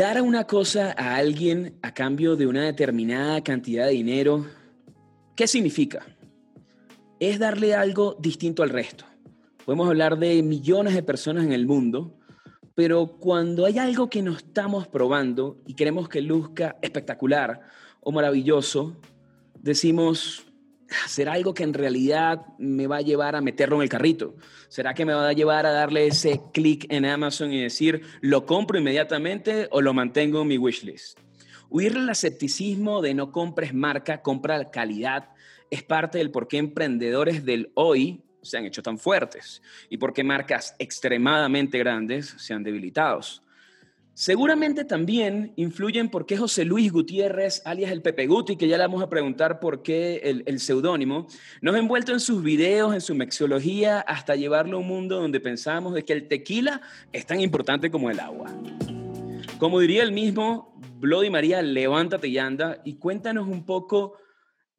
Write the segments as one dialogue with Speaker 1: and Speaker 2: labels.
Speaker 1: Dar una cosa a alguien a cambio de una determinada cantidad de dinero, ¿qué significa? Es darle algo distinto al resto. Podemos hablar de millones de personas en el mundo, pero cuando hay algo que no estamos probando y queremos que luzca espectacular o maravilloso, decimos, ¿será algo que en realidad me va a llevar a meterlo en el carrito? ¿Será que me va a llevar a darle ese clic en Amazon y decir, lo compro inmediatamente o lo mantengo en mi wishlist? Huir al escepticismo de no compres marca, compra calidad, es parte del por qué emprendedores del hoy se han hecho tan fuertes y por qué marcas extremadamente grandes se han debilitado. Seguramente también influyen por qué José Luis Gutiérrez, alias el Pepe Guti, que ya le vamos a preguntar por qué el, seudónimo, nos ha envuelto en sus videos, en su mexología, hasta llevarlo a un mundo donde pensamos de que el tequila es tan importante como el agua. Como diría el mismo, Bloody María, levántate y anda y cuéntanos un poco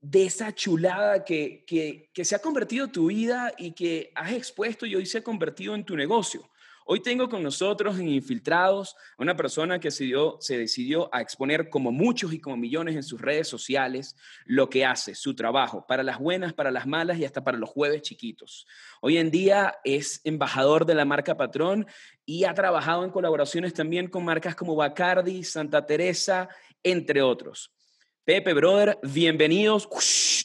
Speaker 1: de esa chulada que, que, que se ha convertido tu vida y que has expuesto y hoy se ha convertido en tu negocio. Hoy tengo con nosotros en Infiltrados a una persona que se, se decidió a exponer como muchos y como millones en sus redes sociales lo que hace, su trabajo, para las buenas, para las malas y hasta para los jueves chiquitos. Hoy en día es embajador de la marca Patrón y ha trabajado en colaboraciones también con marcas como Bacardi, Santa Teresa, entre otros. Pepe, brother, bienvenidos.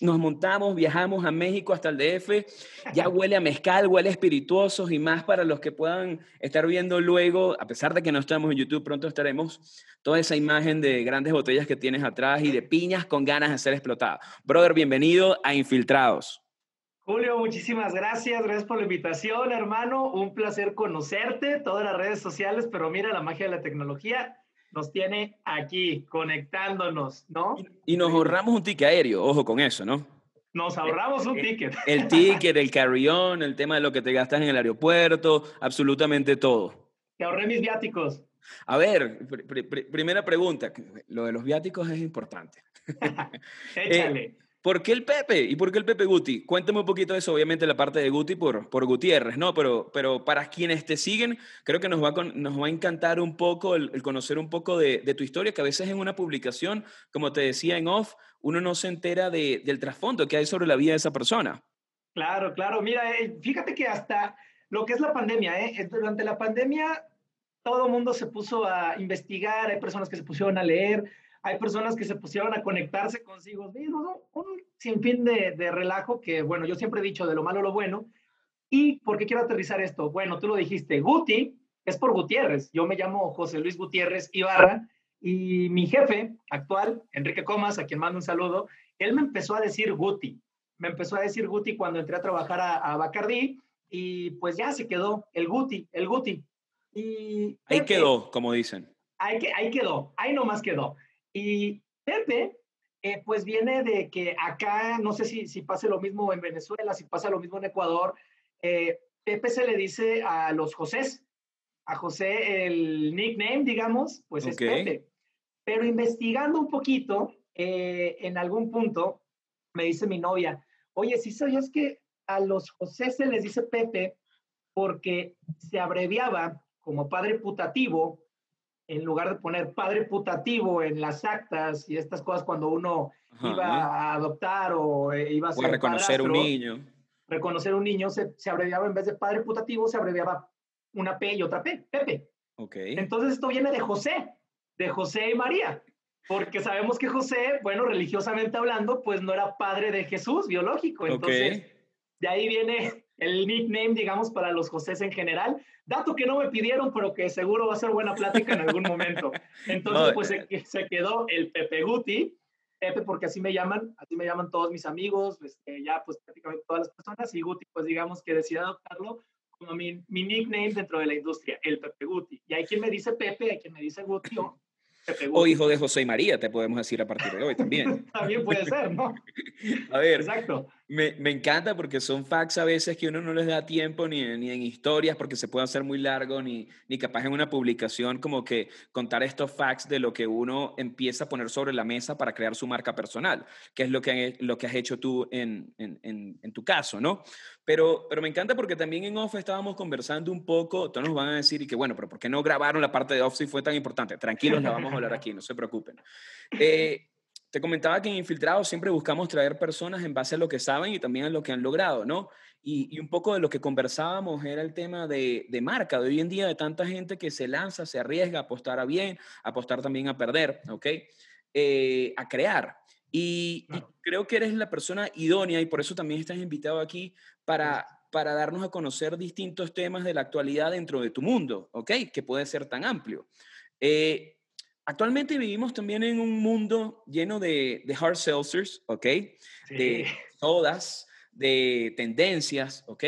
Speaker 1: nos montamos, viajamos a México hasta el DF. Ya huele a mezcal, huele a espirituosos y más para los que puedan estar viendo luego, a pesar de que no estamos en YouTube, pronto estaremos, toda esa imagen de grandes botellas que tienes atrás y de piñas con ganas de ser explotadas. Brother, bienvenido a Infiltrados.
Speaker 2: Julio, muchísimas gracias. Gracias por la invitación, hermano. Un placer conocerte, todas las redes sociales, pero mira la magia de la tecnología nos tiene aquí conectándonos, ¿no?
Speaker 1: Y, nos ahorramos un ticket aéreo, ojo con eso, ¿no?
Speaker 2: Nos ahorramos un ticket.
Speaker 1: El ticket, el carry-on, el tema de lo que te gastas en el aeropuerto, absolutamente todo.
Speaker 2: Te ahorré mis viáticos.
Speaker 1: A ver, primera pregunta. Lo de los viáticos es importante.
Speaker 2: Échale.
Speaker 1: Eh, ¿Por qué el Pepe? ¿Y por qué el Pepe Guti? Cuéntame un poquito de eso, obviamente la parte de Guti por, por Gutiérrez, ¿no? Pero, pero para quienes te siguen, creo que nos va a, nos va a encantar un poco el, conocer un poco de, tu historia, que a veces en una publicación, como te decía en off, uno no se entera del trasfondo que hay sobre la vida de esa persona.
Speaker 2: Claro, claro. Mira, eh, fíjate que hasta lo que es la pandemia, ¿eh? Durante la pandemia todo el mundo se puso a investigar, hay personas que se pusieron a leer, hay personas que se pusieron a conectarse consigo mismos, un sinfín de, de relajo que, bueno, yo siempre he dicho de lo malo lo bueno. ¿Y por qué quiero aterrizar esto? Bueno, tú lo dijiste, Guti es por Gutiérrez. Yo me llamo José Luis Gutiérrez Ibarra y mi jefe actual, Enrique Comas, a quien mando un saludo, él me empezó a decir Guti. Me empezó a decir Guti cuando entré a trabajar a, a Bacardí y pues ya se quedó el Guti, el Guti. Y
Speaker 1: ahí quedó, como dicen.
Speaker 2: Ahí, ahí quedó, ahí nomás quedó. Y Pepe, eh, pues viene de que acá, no sé si, si pase lo mismo en Venezuela, si pasa lo mismo en Ecuador, eh, Pepe se le dice a los Josés. A José el nickname, digamos, pues es Pepe. Pero investigando un poquito, eh, en algún punto, me dice mi novia, oye, si sabías que a los José se les dice Pepe porque se abreviaba como padre putativo en lugar de poner padre putativo en las actas y estas cosas cuando uno iba a adoptar o eh, iba a
Speaker 1: ser reconocer un niño.
Speaker 2: Reconocer un niño se, se, abreviaba en vez de padre putativo, se abreviaba una P y otra P, Pepe.
Speaker 1: Okay.
Speaker 2: Entonces esto viene de José, de José y María, porque sabemos que José, bueno, religiosamente hablando, pues no era padre de Jesús biológico. Entonces, de ahí viene el nickname, digamos, para los Josés en general. Dato que no me pidieron, pero que seguro va a ser buena plática en algún momento. Entonces, pues se, se, quedó el Pepe Guti, Pepe porque así me llaman, así me llaman todos mis amigos, este, ya pues prácticamente todas las personas, y Guti, pues digamos que decidí adoptarlo como mi, mi, nickname dentro de la industria, el Pepe Guti. Y hay quien me dice Pepe, hay quien me dice Guti o Pepe Guti.
Speaker 1: O hijo de José y María, te podemos decir a partir de hoy también.
Speaker 2: también puede ser, ¿no?
Speaker 1: A ver.
Speaker 2: Exacto.
Speaker 1: Me, me, encanta porque son facts a veces que uno no les da tiempo ni, ni en historias porque se puede hacer muy largo, ni, ni capaz en una publicación como que contar estos facts de lo que uno empieza a poner sobre la mesa para crear su marca personal, que es lo que, lo que has hecho tú en, en, en, tu caso, ¿no? Pero, pero me encanta porque también en Off estábamos conversando un poco, todos nos van a decir y que bueno, pero ¿por qué no grabaron la parte de Off si fue tan importante? Tranquilos, la vamos a hablar aquí, no se preocupen. Eh, te comentaba que en Infiltrados siempre buscamos traer personas en base a lo que saben y también a lo que han logrado, ¿no? Y, un poco de lo que conversábamos era el tema de, marca, de hoy en día, de tanta gente que se lanza, se arriesga a apostar a bien, a apostar también a perder, ¿ok? Eh, a crear. Y, creo que eres la persona idónea y por eso también estás invitado aquí para, para darnos a conocer distintos temas de la actualidad dentro de tu mundo, ¿ok? Que puede ser tan amplio. Eh, Actualmente vivimos también en un mundo lleno de, de hard seltzers, ¿ok? De sodas, de tendencias, ¿ok?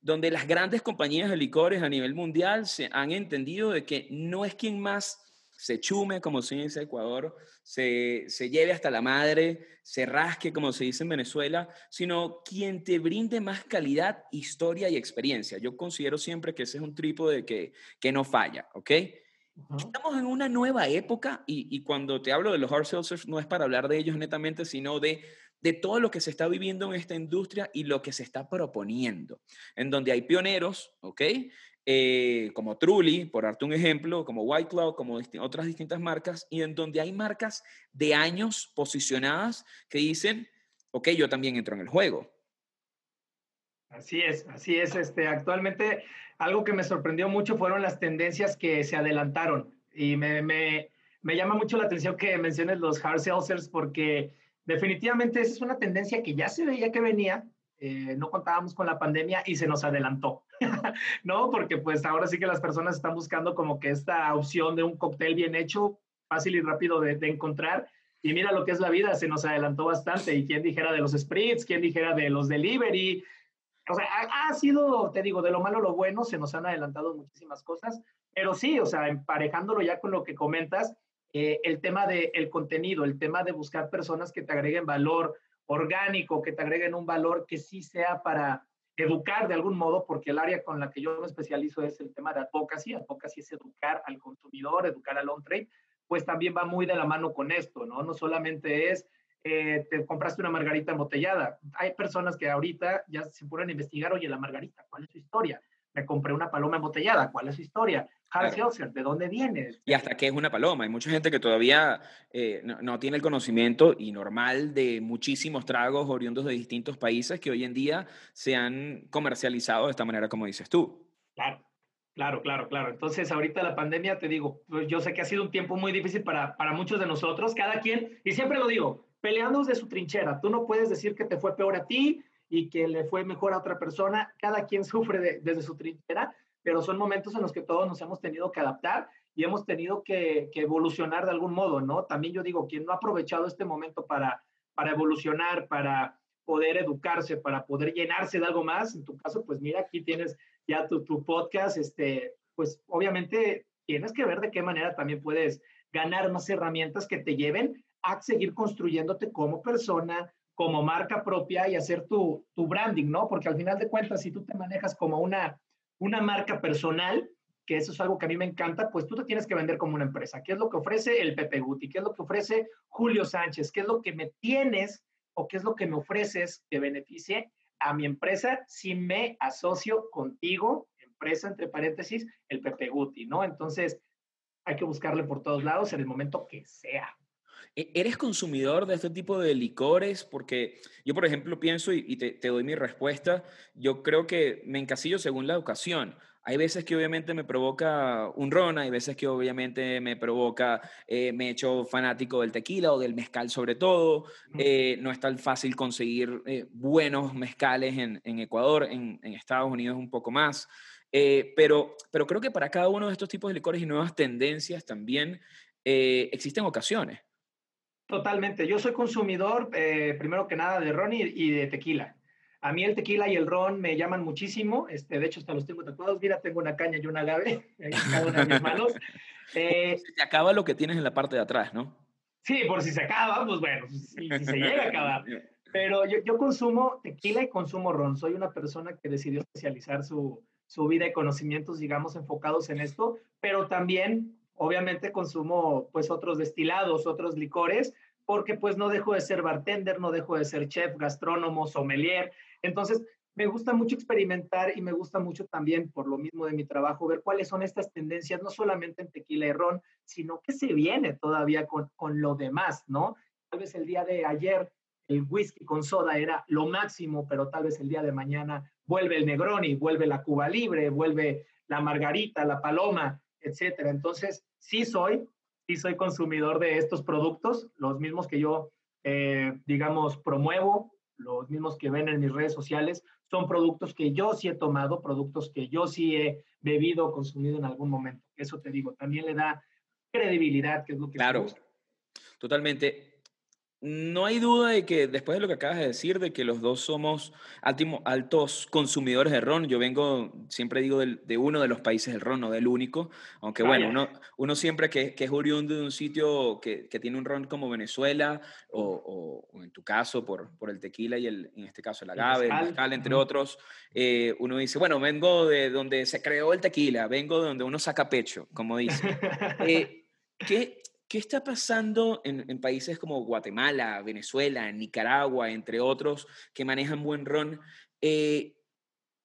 Speaker 1: Donde las grandes compañías de licores a nivel mundial se han entendido de que no es quien más se chume, como se dice en Ecuador, se, se lleve hasta la madre, se rasque, como se dice en Venezuela, sino quien te brinde más calidad, historia y experiencia. Yo considero siempre que ese es un trípode que, que no falla, ¿ok? Estamos en una nueva época y, cuando te hablo de los hard seltzers no es para hablar de ellos netamente, sino de, de todo lo que se está viviendo en esta industria y lo que se está proponiendo, en donde hay pioneros, ¿ok? Eh, como Truly, por darte un ejemplo, como White Cloud, como otras distintas marcas, y en donde hay marcas de años posicionadas que dicen, ok, yo también entro en el juego.
Speaker 2: Así es, así es. Este, actualmente algo que me sorprendió mucho fueron las tendencias que se adelantaron y me, me, me llama mucho la atención que menciones los hard seltzers porque definitivamente esa es una tendencia que ya se veía que venía, eh, no contábamos con la pandemia y se nos adelantó, ¿no? Porque pues ahora sí que las personas están buscando como que esta opción de un cóctel bien hecho, fácil y rápido de, de encontrar. Y mira lo que es la vida, se nos adelantó bastante. Y quién dijera de los spritz, quién dijera de los delivery, o sea, ha, sido, te digo, de lo malo lo bueno, se nos han adelantado muchísimas cosas, pero sí, o sea, emparejándolo ya con lo que comentas, eh, el tema del el contenido, el tema de buscar personas que te agreguen valor orgánico, que te agreguen un valor que sí sea para educar de algún modo, porque el área con la que yo me especializo es el tema de advocacy, advocacy es educar al consumidor, educar al on-trade, pues también va muy de la mano con esto, ¿no? No solamente es eh, te compraste una margarita embotellada. Hay personas que ahorita ya se ponen a investigar, oye, la margarita, ¿cuál es su historia? Me compré una paloma embotellada, ¿cuál es su historia? ¿de dónde viene?
Speaker 1: Y hasta qué es una paloma. Hay mucha gente que todavía eh, no, no, tiene el conocimiento y normal de muchísimos tragos oriundos de distintos países que hoy en día se han comercializado de esta manera como dices tú.
Speaker 2: Claro. Claro, claro, claro. Entonces, ahorita la pandemia, te digo, pues yo sé que ha sido un tiempo muy difícil para, para muchos de nosotros, cada quien, y siempre lo digo, peleando desde su trinchera. Tú no puedes decir que te fue peor a ti y que le fue mejor a otra persona. Cada quien sufre desde su trinchera, pero son momentos en los que todos nos hemos tenido que adaptar y hemos tenido que, evolucionar de algún modo, ¿no? También yo digo, quien no ha aprovechado este momento para, para evolucionar, para poder educarse, para poder llenarse de algo más, en tu caso, pues mira, aquí tienes ya tu, tu podcast, este, pues obviamente tienes que ver de qué manera también puedes ganar más herramientas que te lleven a seguir construyéndote como persona, como marca propia y hacer tu, tu branding, ¿no? Porque al final de cuentas, si tú te manejas como una, una marca personal, que eso es algo que a mí me encanta, pues tú te tienes que vender como una empresa. ¿Qué es lo que ofrece el Pepe Guti? ¿Qué es lo que ofrece Julio Sánchez? ¿Qué es lo que me tienes o qué es lo que me ofreces que beneficie a mi empresa si me asocio contigo, empresa entre paréntesis, el Pepe Guti, ¿no? Entonces, hay que buscarle por todos lados en el momento que sea.
Speaker 1: ¿E-, ¿Eres consumidor de este tipo de licores? Porque yo, por ejemplo, pienso y, te, doy mi respuesta, yo creo que me encasillo según la educación. Hay veces que obviamente me provoca un ron, hay veces que obviamente me provoca, eh, me he hecho fanático del tequila o del mezcal sobre todo. Eh, no es tan fácil conseguir eh, buenos mezcales en, Ecuador, en, Estados Unidos un poco más. pero, pero creo que para cada uno de estos tipos de licores y nuevas tendencias también existen ocasiones.
Speaker 2: Totalmente. Yo soy consumidor, eh, primero que nada, de ron y, de tequila. A mí el tequila y el ron me llaman muchísimo. Este, de hecho, hasta los tengo tatuados. Mira, tengo una caña y un agave en cada una de mis manos.
Speaker 1: Eh, se acaba lo que tienes en la parte de atrás, ¿no?
Speaker 2: Sí, por si se acaba, pues bueno, si, se llega a acabar. Pero yo, yo, consumo tequila y consumo ron. Soy una persona que decidió especializar su, su vida y conocimientos, digamos, enfocados en esto, pero también, obviamente, consumo pues otros destilados, otros licores, porque pues no dejo de ser bartender, no dejo de ser chef, gastrónomo, sommelier. Entonces, me gusta mucho experimentar y me gusta mucho también, por lo mismo de mi trabajo, ver cuáles son estas tendencias, no solamente en tequila y ron, sino que se viene todavía con, con lo demás, ¿no? Tal vez el día de ayer el whisky con soda era lo máximo, pero tal vez el día de mañana vuelve el Negroni, vuelve la Cuba Libre, vuelve la Margarita, la Paloma, etcétera. Entonces, sí soy, sí soy consumidor de estos productos, los mismos que yo, eh, digamos, promuevo, los mismos que ven en mis redes sociales, son productos que yo sí he tomado, productos que yo sí he bebido o consumido en algún momento. Eso te digo, también le da credibilidad, que es lo que...
Speaker 1: Claro, totalmente. No hay duda de que después de lo que acabas de decir, de que los dos somos altos consumidores de ron, yo vengo, siempre digo, de uno de los países del ron, no del único, aunque bueno, uno, uno siempre que, que, es oriundo de un sitio que, que, tiene un ron como Venezuela, o, o, en tu caso por, por, el tequila y el, en este caso el agave, el mezcal, entre otros, eh, uno dice, bueno, vengo de donde se creó el tequila, vengo de donde uno saca pecho, como dice. Eh, ¿qué, ¿Qué está pasando en, países como Guatemala, Venezuela, Nicaragua, entre otros, que manejan buen ron? Eh,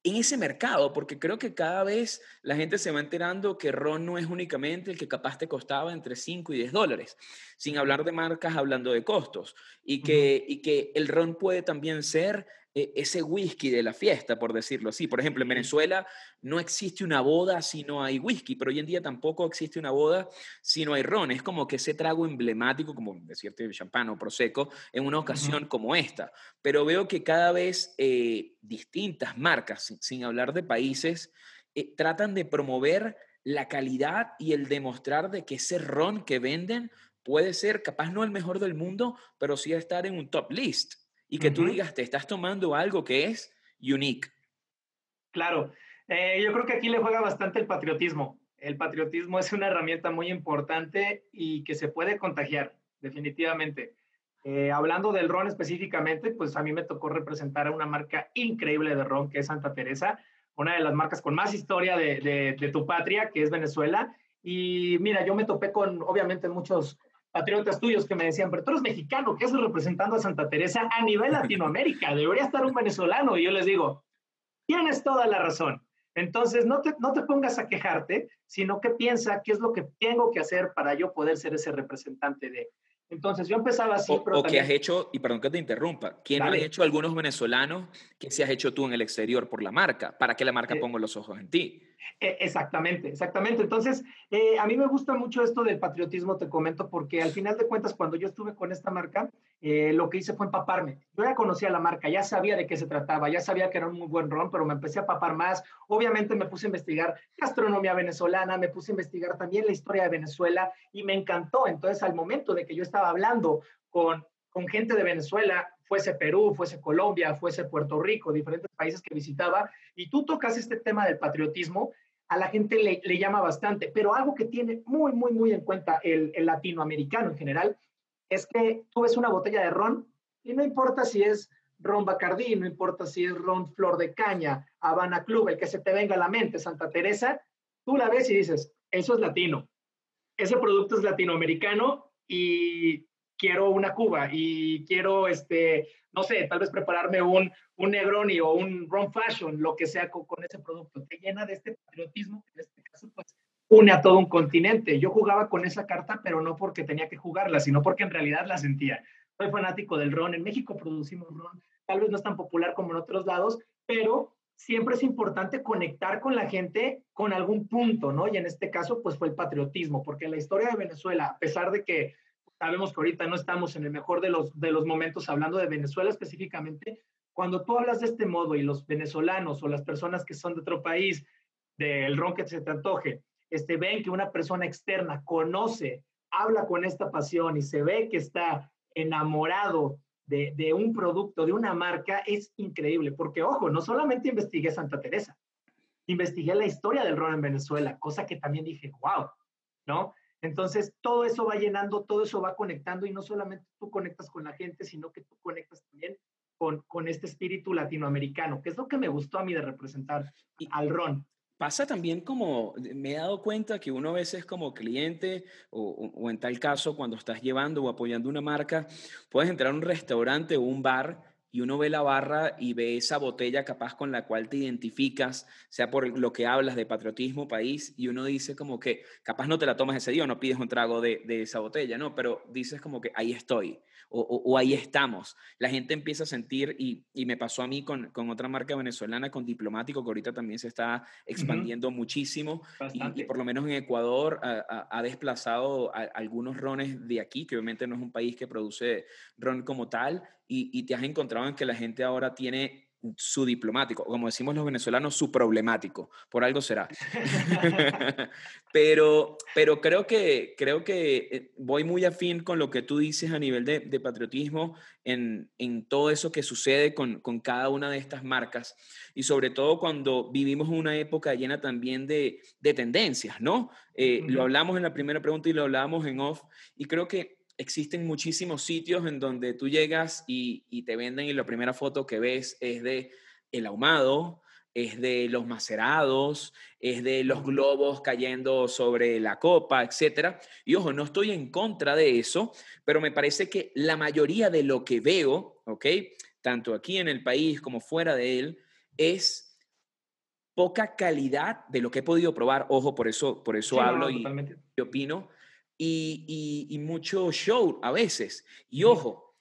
Speaker 1: en ese mercado, porque creo que cada vez la gente se va enterando que ron no es únicamente el que capaz te costaba entre 5 y 10 dólares, sin hablar de marcas, hablando de costos, y que, y que el ron puede también ser ese whisky de la fiesta, por decirlo así. Por ejemplo, en Venezuela no existe una boda si no hay whisky, pero hoy en día tampoco existe una boda si no hay ron. Es como que ese trago emblemático, como decirte champán o prosecco, en una ocasión como esta. Pero veo que cada vez eh, distintas marcas, sin, hablar de países, eh, tratan de promover la calidad y el demostrar de que ese ron que venden puede ser capaz no el mejor del mundo, pero sí estar en un top list y que tú digas, te estás tomando algo que es unique.
Speaker 2: Claro, eh, yo creo que aquí le juega bastante el patriotismo. El patriotismo es una herramienta muy importante y que se puede contagiar, definitivamente. Eh, hablando del ron específicamente, pues a mí me tocó representar a una marca increíble de ron que es Santa Teresa, una de las marcas con más historia de, de, de tu patria, que es Venezuela. Y mira, yo me topé con, obviamente, muchos patriotas tuyos que me decían, pero tú eres mexicano, ¿qué haces representando a Santa Teresa a nivel Latinoamérica? Debería estar un venezolano. Y yo les digo, tienes toda la razón. Entonces, no te, no te pongas a quejarte, sino que piensa qué es lo que tengo que hacer para yo poder ser ese representante de, entonces yo empezaba así.
Speaker 1: O, pero que has hecho, y perdón que te interrumpa, ¿quién ha hecho algunos venezolanos que se has hecho tú en el exterior por la marca, para que la marca ponga los ojos en ti?
Speaker 2: E, exactamente, exactamente. Entonces, eh, a mí me gusta mucho esto del patriotismo, te comento, porque al final de cuentas, cuando yo estuve con esta marca, eh, lo que hice fue empaparme. Yo ya conocía la marca, ya sabía de qué se trataba, ya sabía que era un muy buen ron, pero me empecé a papar más. Obviamente me puse a investigar gastronomía venezolana, me puse a investigar también la historia de Venezuela y me encantó. Entonces, al momento de que yo estaba hablando con, con gente de Venezuela, fuese Perú, fuese Colombia, fuese Puerto Rico, diferentes países que visitaba, y tú tocas este tema del patriotismo, a la gente le, llama bastante, pero algo que tiene muy, muy, muy en cuenta el, el latinoamericano en general es que tú ves una botella de ron y no importa si es ron Bacardí, no importa si es ron Flor de Caña, Habana Club, el que se te venga a la mente, Santa Teresa, tú la ves y dices, eso es latino. Ese producto es latinoamericano y quiero una Cuba y quiero, este, no sé, tal vez prepararme un, un Negroni o un Ron Fashion, lo que sea con, con ese producto. Te llena de este patriotismo, que en este caso, pues, une a todo un continente. Yo jugaba con esa carta, pero no porque tenía que jugarla, sino porque en realidad la sentía. Soy fanático del ron. En México producimos ron. Tal vez no es tan popular como en otros lados, pero siempre es importante conectar con la gente con algún punto, ¿no? Y en este caso, pues fue el patriotismo, porque la historia de Venezuela, a pesar de que sabemos que ahorita no estamos en el mejor de los, de los momentos hablando de Venezuela específicamente, cuando tú hablas de este modo y los venezolanos o las personas que son de otro país, del ron que se te antoje, este, ven que una persona externa conoce, habla con esta pasión y se ve que está enamorado de, de, un producto, de una marca, es increíble. Porque, ojo, no solamente investigué Santa Teresa, investigué la historia del ron en Venezuela, cosa que también dije, wow, ¿no? Entonces, todo eso va llenando, todo eso va conectando y no solamente tú conectas con la gente, sino que tú conectas también con, con este espíritu latinoamericano, que es lo que me gustó a mí de representar al ron.
Speaker 1: Pasa también como, me he dado cuenta que uno a veces como cliente o, o, en tal caso cuando estás llevando o apoyando una marca, puedes entrar a un restaurante o un bar y uno ve la barra y ve esa botella capaz con la cual te identificas, sea por lo que hablas de patriotismo, país, y uno dice como que capaz no te la tomas ese día o no pides un trago de, de esa botella, ¿no? Pero dices como que ahí estoy o, ahí estamos. La gente empieza a sentir, y, y me pasó a mí con, con, otra marca venezolana, con Diplomático, que ahorita también se está expandiendo muchísimo, y, por lo menos en Ecuador ha, desplazado algunos rones de aquí, que obviamente no es un país que produce ron como tal, y, te has encontrado en que la gente ahora tiene su diplomático, como decimos los venezolanos, su problemático, por algo será. pero, pero creo que, creo que eh, voy muy afín con lo que tú dices a nivel de, patriotismo en, en, todo eso que sucede con, con, cada una de estas marcas y sobre todo cuando vivimos una época llena también de, de tendencias, ¿no? Eh, lo hablamos en la primera pregunta y lo hablábamos en off y creo que existen muchísimos sitios en donde tú llegas y, te venden y la primera foto que ves es de el ahumado, es de los macerados, es de los globos cayendo sobre la copa, etc. Y ojo, no estoy en contra de eso, pero me parece que la mayoría de lo que veo, ¿ok? Tanto aquí en el país como fuera de él, es poca calidad de lo que he podido probar. Ojo, por eso, por eso hablo y opino y, mucho show a veces. Y ojo,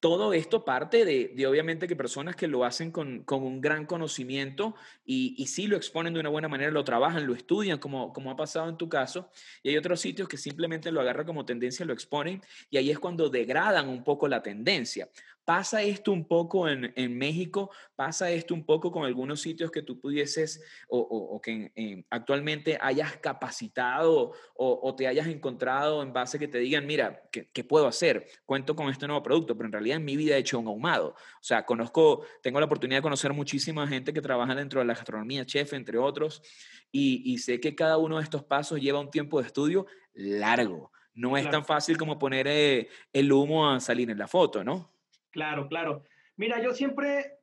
Speaker 1: todo esto parte de, obviamente que personas que lo hacen con, un gran conocimiento y, y, sí lo exponen de una buena manera, lo trabajan, lo estudian, como, como ha pasado en tu caso. Y hay otros sitios que simplemente lo agarran como tendencia, lo exponen y ahí es cuando degradan un poco la tendencia. ¿Pasa esto un poco en, México? ¿Pasa esto un poco con algunos sitios que tú pudieses o, que actualmente hayas capacitado o, te hayas encontrado en base que te digan, mira, ¿qué, puedo hacer? Cuento con este nuevo producto, pero en realidad en mi vida he hecho un ahumado. O sea, conozco, tengo la oportunidad de conocer muchísima gente que trabaja dentro de la gastronomía, chef, entre otros, y, y sé que cada uno de estos pasos lleva un tiempo de estudio largo. No es tan fácil como poner eh, el humo a salir en la foto, ¿no?
Speaker 2: Claro, claro. Mira, yo siempre,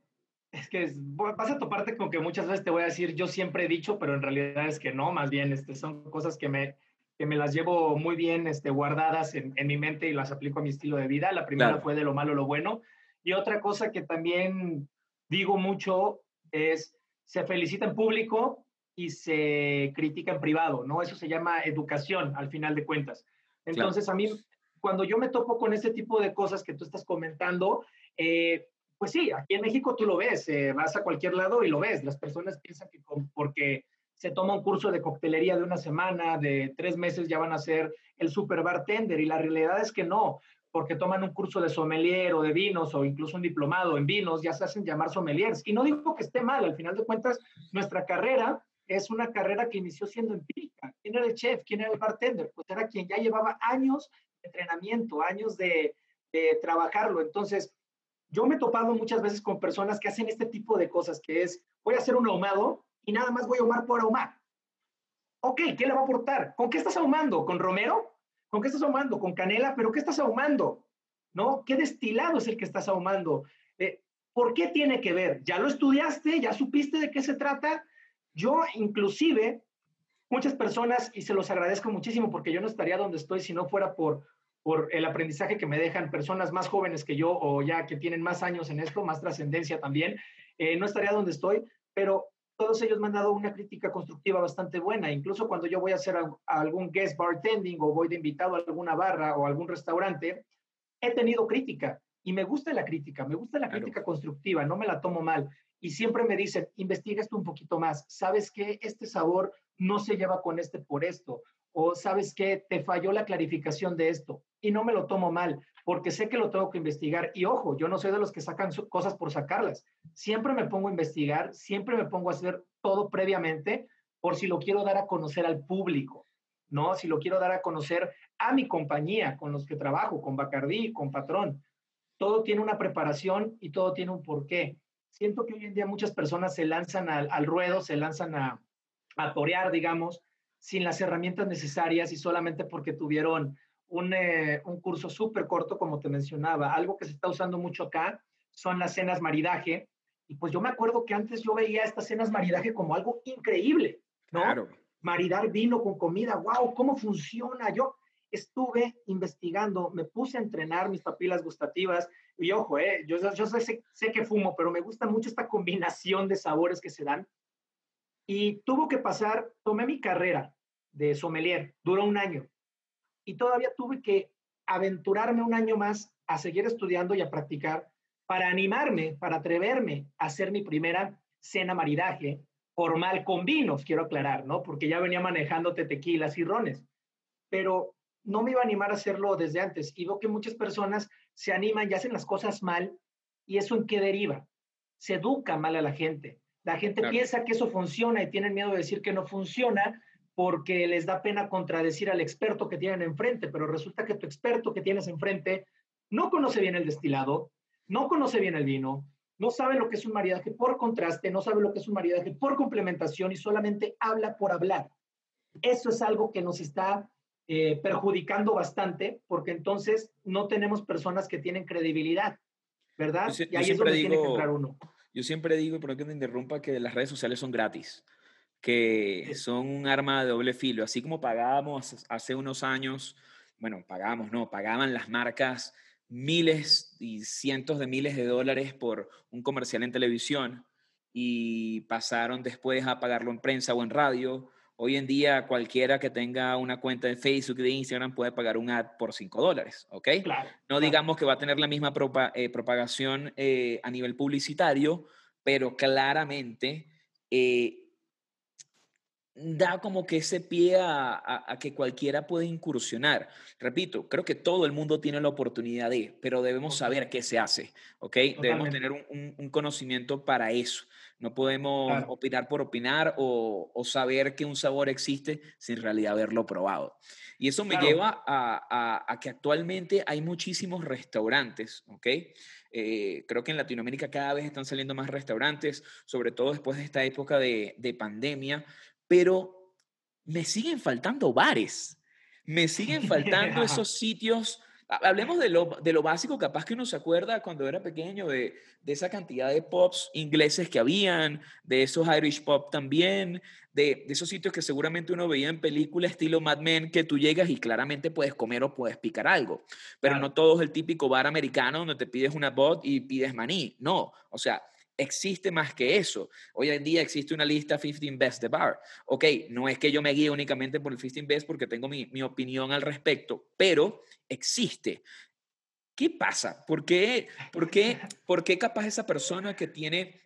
Speaker 2: es que vas a toparte con que muchas veces te voy a decir, yo siempre he dicho, pero en realidad es que no, más bien este, son cosas que me, que me las llevo muy bien este, guardadas en, en mi mente y las aplico a mi estilo de vida. La primera fue de lo malo, lo bueno. Y otra cosa que también digo mucho es, se felicita en público y se critica en privado, ¿no? Eso se llama educación, al final de cuentas. Entonces, a mí cuando yo me topo con ese tipo de cosas que tú estás comentando, eh, pues sí, aquí en México tú lo ves, eh, vas a cualquier lado y lo ves. Las personas piensan que porque se toma un curso de coctelería de una semana, de tres meses, ya van a ser el super bartender. Y la realidad es que no, porque toman un curso de sommelier o de vinos o incluso un diplomado en vinos, ya se hacen llamar sommeliers. Y no digo que esté mal, al final de cuentas, nuestra carrera es una carrera que inició siendo empírica. ¿Quién era el chef? ¿Quién era el bartender? Pues era quien ya llevaba años entrenamiento, años de, trabajarlo. Entonces, yo me he topado muchas veces con personas que hacen este tipo de cosas, que es, voy a hacer un ahumado y nada más voy a ahumar por ahumar. Ok, ¿qué le va a aportar? ¿Con qué estás ahumando? ¿Con romero? ¿Con qué estás ahumando? ¿Con canela? ¿Pero qué estás ahumando? ¿No? ¿Qué destilado es el que estás ahumando? Eh, ¿Por qué tiene que ver? ¿Ya lo estudiaste? ¿Ya supiste de qué se trata? Yo inclusive muchas personas, y se los agradezco muchísimo porque yo no estaría donde estoy si no fuera por, por el aprendizaje que me dejan personas más jóvenes que yo o ya que tienen más años en esto, más trascendencia también, eh, no estaría donde estoy, pero todos ellos me han dado una crítica constructiva bastante buena. Incluso cuando yo voy a hacer algún guest bartending o voy de invitado a alguna barra o algún restaurante, he tenido crítica y me gusta la crítica, me gusta la crítica constructiva, no me la tomo mal. Y siempre me dicen, investiga esto un poquito más, sabes que este sabor no se lleva con este por esto, o sabes que te falló la clarificación de esto, y no me lo tomo mal, porque sé que lo tengo que investigar. Y ojo, yo no soy de los que sacan cosas por sacarlas. Siempre me pongo a investigar, siempre me pongo a hacer todo previamente por si lo quiero dar a conocer al público, ¿no? Si lo quiero dar a conocer a mi compañía, con los que trabajo, con Bacardí, con Patrón. Todo tiene una preparación y todo tiene un porqué. Siento que hoy en día muchas personas se lanzan al ruedo, se lanzan a, a torear, digamos, sin las herramientas necesarias y solamente porque tuvieron un, eh, un curso súper corto, como te mencionaba. Algo que se está usando mucho acá son las cenas maridaje. Y pues yo me acuerdo que antes yo veía estas cenas maridaje como algo increíble, ¿no? Claro. Maridar vino con comida, wow, ¿cómo funciona? Yo estuve investigando, me puse a entrenar mis papilas gustativas y ojo, eh, yo, yo sé, sé que fumo, pero me gusta mucho esta combinación de sabores que se dan. Y tuvo que pasar, tomé mi carrera de sommelier, duró un año y todavía tuve que aventurarme un año más a seguir estudiando y a practicar para animarme, para atreverme a hacer mi primera cena maridaje formal con vinos, quiero aclarar, ¿no? Porque ya venía manejándote tequilas y rones, pero no me iba a animar a hacerlo desde antes y veo que muchas personas se animan y hacen las cosas mal y eso en qué deriva? Se educa mal a la gente. La gente piensa que eso funciona y tienen miedo de decir que no funciona porque les da pena contradecir al experto que tienen enfrente, pero resulta que tu experto que tienes enfrente no conoce bien el destilado, no conoce bien el vino, no sabe lo que es un maridaje por contraste, no sabe lo que es un maridaje por complementación y solamente habla por hablar. Eso es algo que nos está eh, perjudicando bastante porque entonces no tenemos personas que tienen credibilidad, ¿verdad?
Speaker 1: y ahí es donde tiene que entrar uno. Yo siempre digo, y por que te interrumpa, que las redes sociales son gratis que son un arma de doble filo. Así como pagábamos hace unos años, bueno, pagamos, no, pagaban las marcas miles y cientos de miles de dólares por un comercial en televisión y pasaron después a pagarlo en prensa o en radio. Hoy en día cualquiera que tenga una cuenta de Facebook de Instagram puede pagar un ad por 5 dólares, ¿ok? no digamos que va a tener la misma eh, propagación eh, a nivel publicitario, pero claramente eh, da como que ese pie a, que cualquiera puede incursionar. Repito, creo que todo el mundo tiene la oportunidad de, pero debemos saber qué se hace, ¿ok? Debemos tener un, conocimiento para eso. No podemos opinar por opinar o, saber que un sabor existe sin en realidad haberlo probado. Y eso me lleva a, que actualmente hay muchísimos restaurantes, ¿ok? Eh, creo que en Latinoamérica cada vez están saliendo más restaurantes, sobre todo después de esta época de, de pandemia, pero me siguen faltando bares, me siguen faltando esos sitios. Hablemos de lo, de lo básico, capaz que uno se acuerda cuando era pequeño, de, de esa cantidad de pops ingleses que habían, de esos Irish pop también, de, de, esos sitios que seguramente uno veía en películas estilo Mad Men, que tú llegas y claramente puedes comer o puedes picar algo. Pero no todo es el típico bar americano donde te pides una bot y pides maní. No, o sea, existe más que eso. Hoy en día existe una lista 15 Best de Bar. Ok, no es que yo me guíe únicamente por el 15 Best porque tengo mi, mi opinión al respecto, pero existe. ¿Qué pasa? ¿Por qué, por, qué, ¿Por qué capaz esa persona que tiene,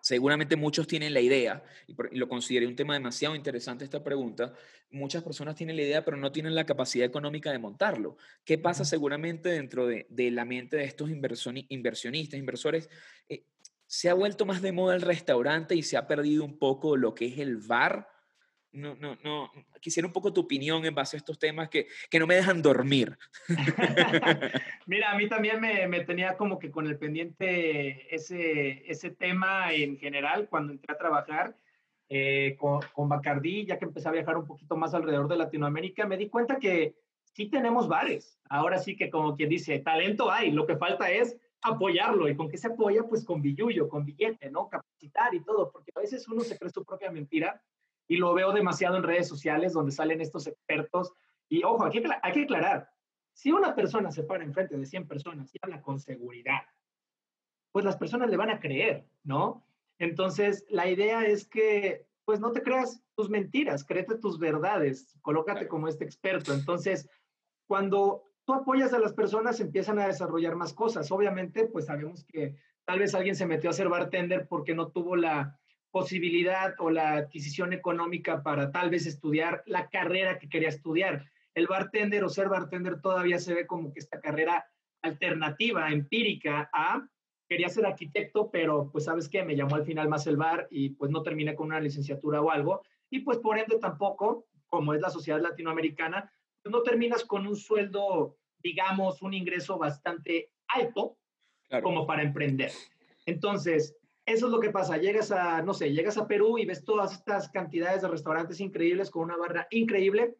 Speaker 1: seguramente muchos tienen la idea, y, lo consideré un tema demasiado interesante esta pregunta, muchas personas tienen la idea pero no tienen la capacidad económica de montarlo. ¿Qué pasa seguramente dentro de, de la mente de estos inversionistas, inversores? Eh, se ha vuelto más de moda el restaurante y se ha perdido un poco lo que es el bar. No, no, no. Quisiera un poco tu opinión en base a estos temas que, que no me dejan dormir.
Speaker 2: Mira, a mí también me, me, tenía como que con el pendiente ese, ese tema en general cuando entré a trabajar eh, con, con Bacardí, ya que empecé a viajar un poquito más alrededor de Latinoamérica, me di cuenta que sí tenemos bares. Ahora sí que como quien dice, talento hay, lo que falta es apoyarlo. ¿Y con qué se apoya? Pues con billullo, con billete, ¿no? Capacitar y todo, porque a veces uno se cree su propia mentira y lo veo demasiado en redes sociales donde salen estos expertos. Y ojo, aquí hay que aclarar, si una persona se para enfrente de 100 personas y habla con seguridad, pues las personas le van a creer, ¿no? Entonces, la idea es que, pues no te creas tus mentiras, créete tus verdades, colócate como este experto. Entonces, cuando tú apoyas a las personas, empiezan a desarrollar más cosas. Obviamente, pues sabemos que tal vez alguien se metió a ser bartender porque no tuvo la posibilidad o la adquisición económica para tal vez estudiar la carrera que quería estudiar. El bartender o ser bartender todavía se ve como que esta carrera alternativa, empírica a quería ser arquitecto, pero pues sabes qué, me llamó al final más el bar y pues no terminé con una licenciatura o algo. Y pues por ende tampoco, como es la sociedad latinoamericana, no terminas con un sueldo, digamos, un ingreso bastante alto como para emprender. Entonces, eso es lo que pasa. Llegas a, no sé, llegas a Perú y ves todas estas cantidades de restaurantes increíbles con una barra increíble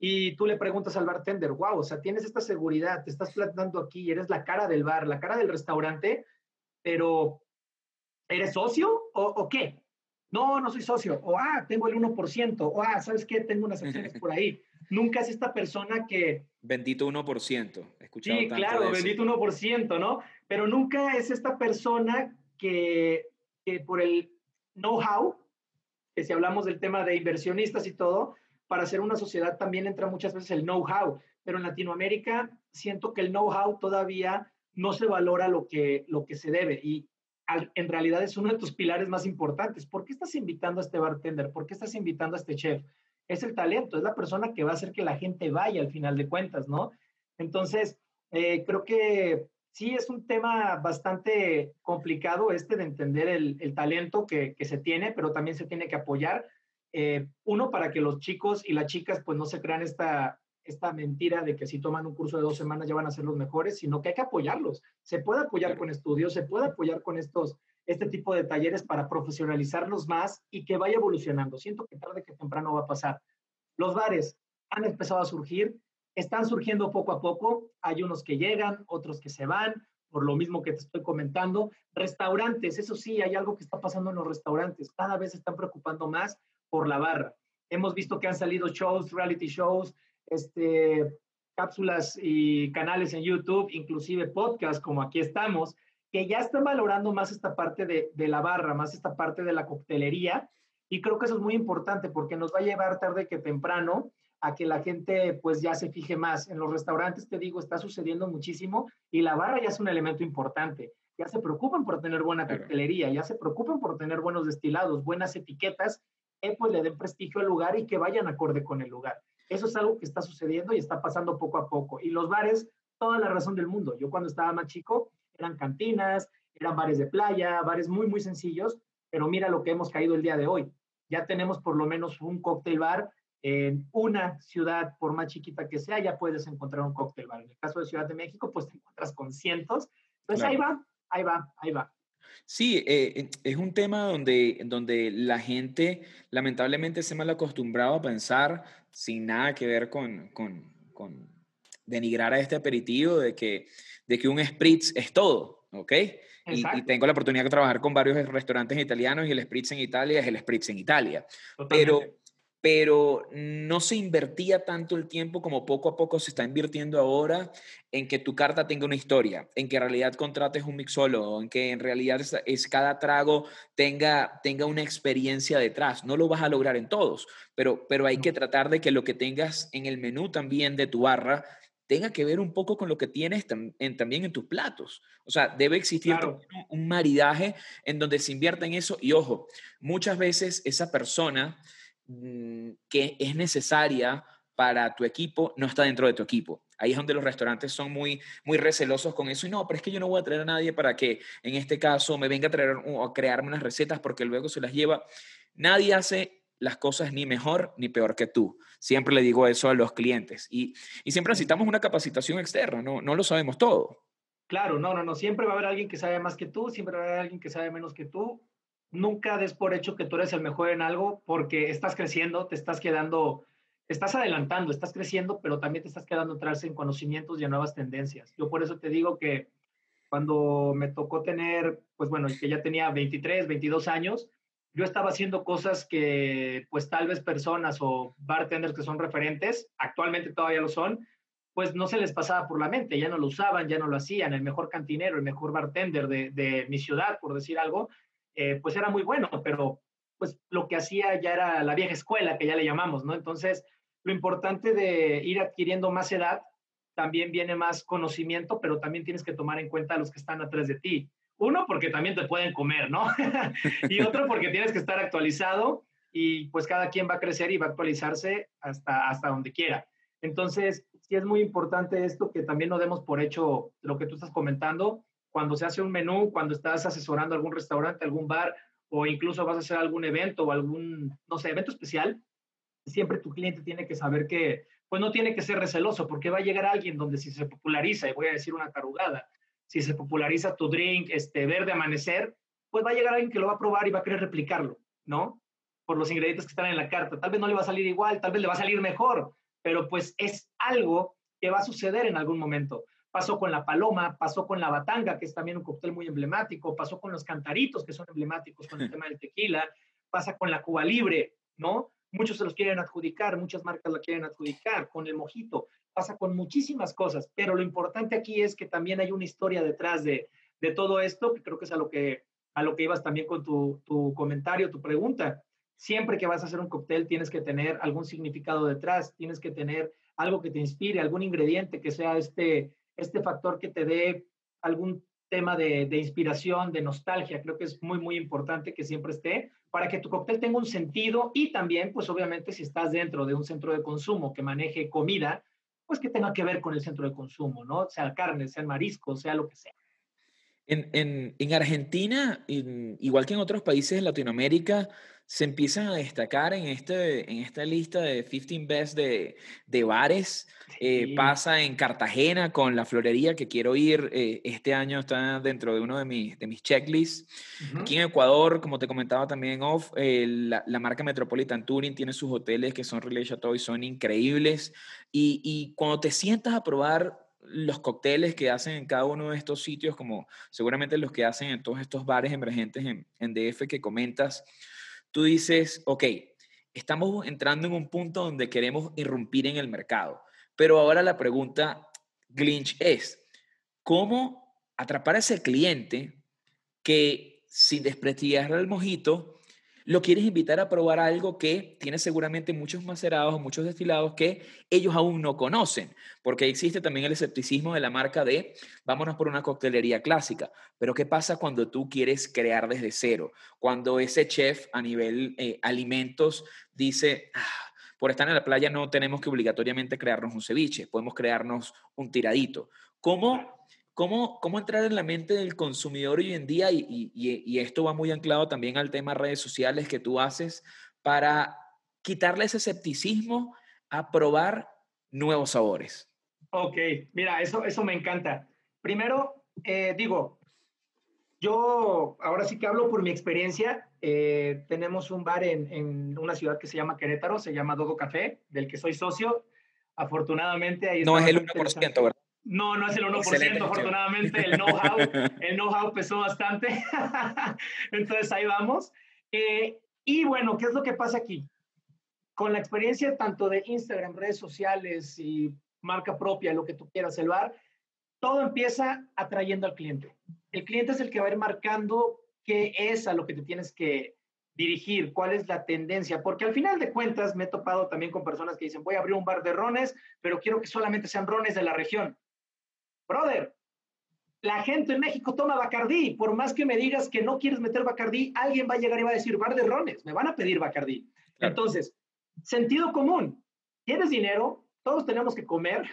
Speaker 2: y tú le preguntas al bartender, wow, o sea, tienes esta seguridad, te estás plantando aquí, eres la cara del bar, la cara del restaurante, pero ¿eres socio o, qué? No, no soy socio. O, ah, tengo el 1%. O, ah, ¿sabes qué? Tengo unas acciones por ahí. Nunca es esta persona que...
Speaker 1: Bendito 1%.
Speaker 2: Escuchado sí, claro, bendito 1%, ¿no? Pero nunca es esta persona que, que por el know-how, que si hablamos del tema de inversionistas y todo, para hacer una sociedad también entra muchas veces el know-how. Pero en Latinoamérica siento que el know-how todavía no se valora lo que, lo que se debe. Y en realidad es uno de tus pilares más importantes. ¿Por qué estás invitando a este bartender? ¿Por qué estás invitando a este chef? Es el talento, es la persona que va a hacer que la gente vaya al final de cuentas, ¿no? Entonces, eh, creo que sí es un tema bastante complicado este de entender el, talento que, se tiene, pero también se tiene que apoyar. Eh, uno, para que los chicos y las chicas pues no se crean esta, esta mentira de que si toman un curso de dos semanas ya van a ser los mejores, sino que hay que apoyarlos. Se puede apoyar con estudios, se puede apoyar con estos, este tipo de talleres para profesionalizarlos más y que vaya evolucionando. Siento que tarde que temprano va a pasar. Los bares han empezado a surgir, están surgiendo poco a poco. Hay unos que llegan, otros que se van, por lo mismo que te estoy comentando. Restaurantes, eso sí, hay algo que está pasando en los restaurantes. Cada vez se están preocupando más por la barra. Hemos visto que han salido shows, reality shows, este, cápsulas y canales en YouTube, inclusive podcasts como aquí estamos, que ya están valorando más esta parte de, de, la barra, más esta parte de la coctelería. Y creo que eso es muy importante porque nos va a llevar tarde que temprano a que la gente pues ya se fije más. En los restaurantes, te digo, está sucediendo muchísimo y la barra ya es un elemento importante. Ya se preocupan por tener buena coctelería, ya se preocupan por tener buenos destilados, buenas etiquetas, que pues le den prestigio al lugar y que vayan acorde con el lugar. Eso es algo que está sucediendo y está pasando poco a poco. Y los bares, toda la razón del mundo. Yo cuando estaba más chico, eran cantinas, eran bares de playa, bares muy, muy sencillos, pero mira lo que hemos caído el día de hoy. Ya tenemos por lo menos un cóctel bar en una ciudad, por más chiquita que sea, ya puedes encontrar un cóctel bar. En el caso de Ciudad de México, pues te encuentras con cientos. Entonces ahí va, ahí va, ahí va.
Speaker 1: Sí, eh, es un tema donde, donde la gente lamentablemente se mal acostumbrado a pensar sin nada que ver con, con, con denigrar a este aperitivo de que, de que un spritz es todo, ¿ok? Y, y, tengo la oportunidad de trabajar con varios restaurantes italianos y el spritz en Italia es el spritz en Italia. Pero pero no se invertía tanto el tiempo como poco a poco se está invirtiendo ahora en que tu carta tenga una historia, en que en realidad contrates un mixólogo, en que en realidad es, cada trago tenga, tenga una experiencia detrás. No lo vas a lograr en todos, pero, pero hay que tratar de que lo que tengas en el menú también de tu barra tenga que ver un poco con lo que tienes también en tus platos. O sea, debe existir un maridaje en donde se invierta en eso. Y ojo, muchas veces esa persona que es necesaria para tu equipo no está dentro de tu equipo. Ahí es donde los restaurantes son muy, muy recelosos con eso. Y no, pero es que yo no voy a traer a nadie para que en este caso me venga a traer o a crearme unas recetas porque luego se las lleva. Nadie hace las cosas ni mejor ni peor que tú. Siempre le digo eso a los clientes. Y, y siempre necesitamos una capacitación externa, no, no lo sabemos todo.
Speaker 2: Claro, no, no, no. Siempre va a haber alguien que sabe más que tú, siempre va a haber alguien que sabe menos que tú nunca des por hecho que tú eres el mejor en algo porque estás creciendo, te estás quedando, estás adelantando, estás creciendo, pero también te estás quedando atrás en conocimientos y en nuevas tendencias. Yo por eso te digo que cuando me tocó tener, pues bueno, que ya tenía 23, 22 años, yo estaba haciendo cosas que pues tal vez personas o bartenders que son referentes, actualmente todavía lo son, pues no se les pasaba por la mente, ya no lo usaban, ya no lo hacían, el mejor cantinero, el mejor bartender de, de mi ciudad, por decir algo, eh, pues era muy bueno, pero pues lo que hacía ya era la vieja escuela, que ya le llamamos, ¿no? Entonces, lo importante de ir adquiriendo más edad, también viene más conocimiento, pero también tienes que tomar en cuenta a los que están atrás de ti. Uno, porque también te pueden comer, ¿no? y otro, porque tienes que estar actualizado y pues cada quien va a crecer y va a actualizarse hasta, hasta donde quiera. Entonces, sí es muy importante esto que también no demos por hecho lo que tú estás comentando, cuando se hace un menú, cuando estás asesorando algún restaurante, algún bar, o incluso vas a hacer algún evento o algún, no sé, evento especial, siempre tu cliente tiene que saber que, pues no tiene que ser receloso, porque va a llegar alguien donde si se populariza, y voy a decir una tarugada, si se populariza tu drink, este, verde amanecer, pues va a llegar alguien que lo va a probar y va a querer replicarlo, ¿no? Por los ingredientes que están en la carta. Tal vez no le va a salir igual, tal vez le va a salir mejor, pero pues es algo que va a suceder en algún momento. Pasó con la paloma, pasó con la batanga, que es también un cóctel muy emblemático, pasó con los cantaritos, que son emblemáticos con el tema del tequila, pasa con la Cuba Libre, ¿no? Muchos se los quieren adjudicar, muchas marcas la quieren adjudicar, con el mojito, pasa con muchísimas cosas, pero lo importante aquí es que también hay una historia detrás de, de todo esto, que creo que es a lo que, a lo que ibas también con tu, tu comentario, tu pregunta. Siempre que vas a hacer un cóctel tienes que tener algún significado detrás, tienes que tener algo que te inspire, algún ingrediente que sea este, este factor que te dé algún tema de, inspiración, de nostalgia. Creo que es muy, muy importante que siempre esté para que tu cóctel tenga un sentido y también, pues obviamente, si estás dentro de un centro de consumo que maneje comida, pues que tenga que ver con el centro de consumo, ¿no? Sea carne, sea marisco, sea lo que sea.
Speaker 1: En, en, en Argentina, igual que en otros países de Latinoamérica, se empiezan a destacar en, este, en esta lista de 15 best de, de bares. Eh, pasa en Cartagena con la florería que quiero ir. Eh, este año está dentro de uno de mis, de mis checklists. Aquí en Ecuador, como te comentaba también off, eh, la, la, marca Metropolitan Touring tiene sus hoteles que son Relais Chateau y son increíbles. Y, y cuando te sientas a probar los cócteles que hacen en cada uno de estos sitios, como seguramente los que hacen en todos estos bares emergentes en, en DF que comentas, tú dices, ok, estamos entrando en un punto donde queremos irrumpir en el mercado. Pero ahora la pregunta, Glinch, es, ¿cómo atrapar a ese cliente que sin desprestigiar el mojito, lo quieres invitar a probar algo que tiene seguramente muchos macerados muchos destilados que ellos aún no conocen, porque existe también el escepticismo de la marca de vámonos por una coctelería clásica, pero ¿qué pasa cuando tú quieres crear desde cero? Cuando ese chef a nivel eh, alimentos dice... Ah, por estar en la playa no tenemos que obligatoriamente crearnos un ceviche, podemos crearnos un tiradito. ¿Cómo ¿Cómo, ¿Cómo entrar en la mente del consumidor hoy en día? Y, y, y, esto va muy anclado también al tema redes sociales que tú haces para quitarle ese escepticismo a probar nuevos sabores.
Speaker 2: Ok, mira, eso, eso me encanta. Primero, eh, digo, yo ahora sí que hablo por mi experiencia. Eh, tenemos un bar en, en, una ciudad que se llama Querétaro, se llama Dodo Café, del que soy socio. Afortunadamente ahí
Speaker 1: No es el 1%, ¿verdad?
Speaker 2: No, no es el 1%, afortunadamente. El know-how el know pesó bastante. Entonces ahí vamos. Eh, y bueno, ¿qué es lo que pasa aquí? Con la experiencia tanto de Instagram, redes sociales y marca propia, lo que tú quieras, el bar, todo empieza atrayendo al cliente. El cliente es el que va a ir marcando qué es a lo que te tienes que dirigir, cuál es la tendencia, porque al final de cuentas me he topado también con personas que dicen, voy a abrir un bar de rones, pero quiero que solamente sean rones de la región. Brother, la gente en México toma Bacardí. Por más que me digas que no quieres meter Bacardí, alguien va a llegar y va a decir bar de rones. Me van a pedir Bacardí. Entonces, sentido común. Tienes dinero, todos tenemos que comer.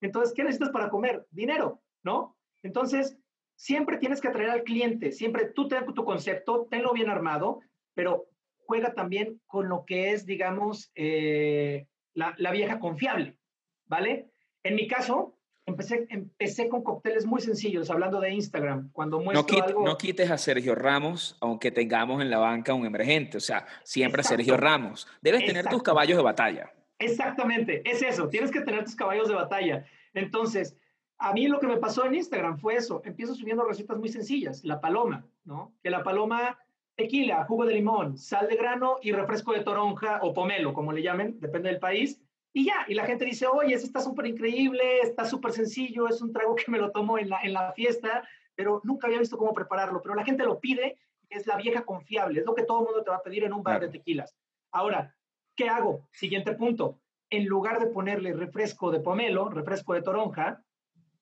Speaker 2: Entonces, ¿qué necesitas para comer? Dinero, ¿no? Entonces, siempre tienes que atraer al cliente. Siempre tú ten tu concepto, tenlo bien armado, pero juega también con lo que es, digamos, eh, la, la vieja confiable, ¿vale? En mi caso, Empecé, empecé con cócteles muy sencillos, hablando de Instagram. Cuando muestro
Speaker 1: no,
Speaker 2: algo...
Speaker 1: no quites a Sergio Ramos, aunque tengamos en la banca un emergente. O sea, siempre Exacto. Sergio Ramos. Debes Exacto. tener tus caballos de batalla.
Speaker 2: Exactamente, es eso. Tienes que tener tus caballos de batalla. Entonces, a mí lo que me pasó en Instagram fue eso. Empiezo subiendo recetas muy sencillas. La paloma, ¿no? Que la paloma, tequila, jugo de limón, sal de grano y refresco de toronja o pomelo, como le llamen, depende del país y ya, y la gente dice, oye, eso está súper increíble, está súper sencillo, es un trago que me lo tomo en la, en la fiesta, pero nunca había visto cómo prepararlo. Pero la gente lo pide, es la vieja confiable, es lo que todo el mundo te va a pedir en un bar claro. de tequilas. Ahora, ¿qué hago? Siguiente punto. En lugar de ponerle refresco de pomelo, refresco de toronja,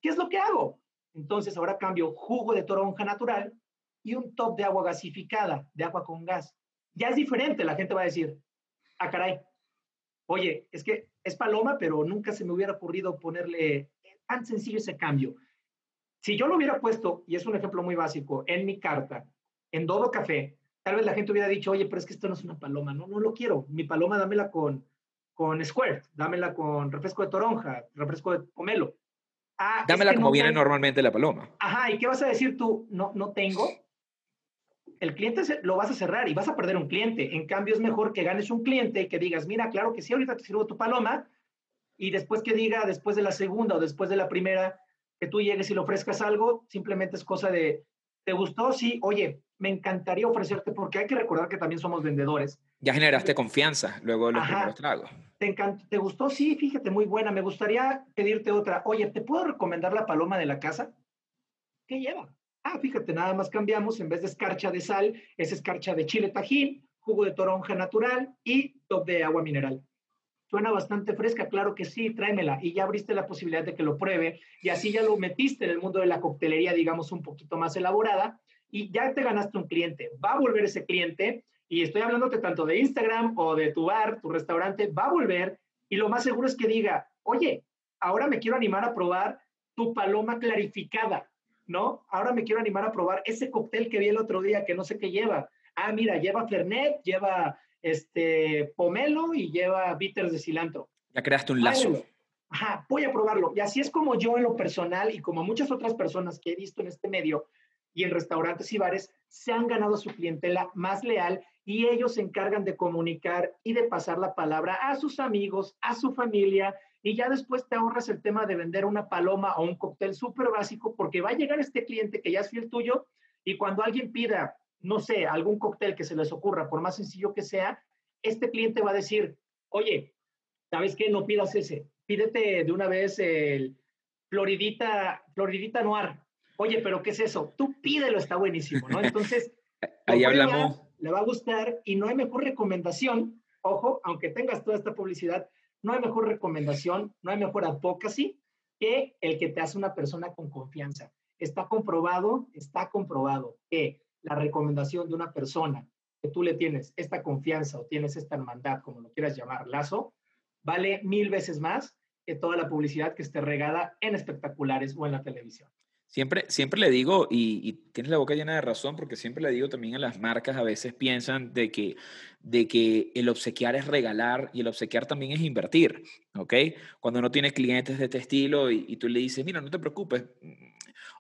Speaker 2: ¿qué es lo que hago? Entonces ahora cambio jugo de toronja natural y un top de agua gasificada, de agua con gas. Ya es diferente, la gente va a decir, ah, caray, oye, es que es paloma, pero nunca se me hubiera ocurrido ponerle tan sencillo ese cambio. Si yo lo hubiera puesto, y es un ejemplo muy básico, en mi carta, en Dodo Café, tal vez la gente hubiera dicho, oye, pero es que esto no es una paloma, no, no lo quiero. Mi paloma dámela con, con Squirt, dámela con refresco de toronja, refresco de pomelo.
Speaker 1: Ah, dámela como no viene normalmente la paloma.
Speaker 2: Ajá, ¿y qué vas a decir tú? No, no tengo el cliente lo vas a cerrar y vas a perder un cliente. En cambio, es mejor que ganes un cliente y que digas, mira, claro que sí, ahorita te sirvo tu paloma, y después que diga, después de la segunda o después de la primera, que tú llegues y le ofrezcas algo, simplemente es cosa de, ¿te gustó? Sí, oye, me encantaría ofrecerte, porque hay que recordar que también somos vendedores.
Speaker 1: Ya generaste confianza luego de los primeros tragos.
Speaker 2: ¿Te, ¿Te gustó? Sí, fíjate, muy buena. Me gustaría pedirte otra. Oye, ¿te puedo recomendar la paloma de la casa? ¿Qué lleva? Ah, fíjate, nada más cambiamos, en vez de escarcha de sal, es escarcha de chile tajín, jugo de toronja natural y top de agua mineral. Suena bastante fresca, claro que sí, tráemela. Y ya abriste la posibilidad de que lo pruebe y así ya lo metiste en el mundo de la coctelería, digamos, un poquito más elaborada y ya te ganaste un cliente. Va a volver ese cliente y estoy hablándote tanto de Instagram o de tu bar, tu restaurante, va a volver y lo más seguro es que diga, oye, ahora me quiero animar a probar tu paloma clarificada ¿no? Ahora me quiero animar a probar ese cóctel que vi el otro día que no sé qué lleva. Ah, mira, lleva Fernet, lleva este pomelo y lleva bitters de cilantro.
Speaker 1: Ya creaste un lazo.
Speaker 2: Ajá, voy a probarlo. Y así es como yo en lo personal y como muchas otras personas que he visto en este medio y en restaurantes y bares, se han ganado su clientela más leal y ellos se encargan de comunicar y de pasar la palabra a sus amigos, a su familia y ya después te ahorras el tema de vender una paloma o un cóctel súper básico porque va a llegar este cliente que ya es fiel tuyo y cuando alguien pida, no sé, algún cóctel que se les ocurra, por más sencillo que sea, este cliente va a decir, oye, ¿sabes qué? No pidas ese, pídete de una vez el Floridita, Floridita Noir. Oye, pero ¿qué es eso? Tú pídelo, está buenísimo, ¿no? Entonces,
Speaker 1: ahí hablamos.
Speaker 2: Le va a gustar y no hay mejor recomendación, ojo, aunque tengas toda esta publicidad, no hay mejor recomendación, no hay mejor advocacy que el que te hace una persona con confianza. Está comprobado, está comprobado que la recomendación de una persona que tú le tienes esta confianza o tienes esta hermandad, como lo quieras llamar, lazo, vale mil veces más que toda la publicidad que esté regada en espectaculares o en la televisión.
Speaker 1: Siempre, siempre le digo, y, tienes la boca llena de razón, porque siempre le digo también a las marcas, a veces piensan de que, de que el obsequiar es regalar y el obsequiar también es invertir, ¿ok? Cuando uno tiene clientes de este estilo y, y tú le dices, mira, no te preocupes,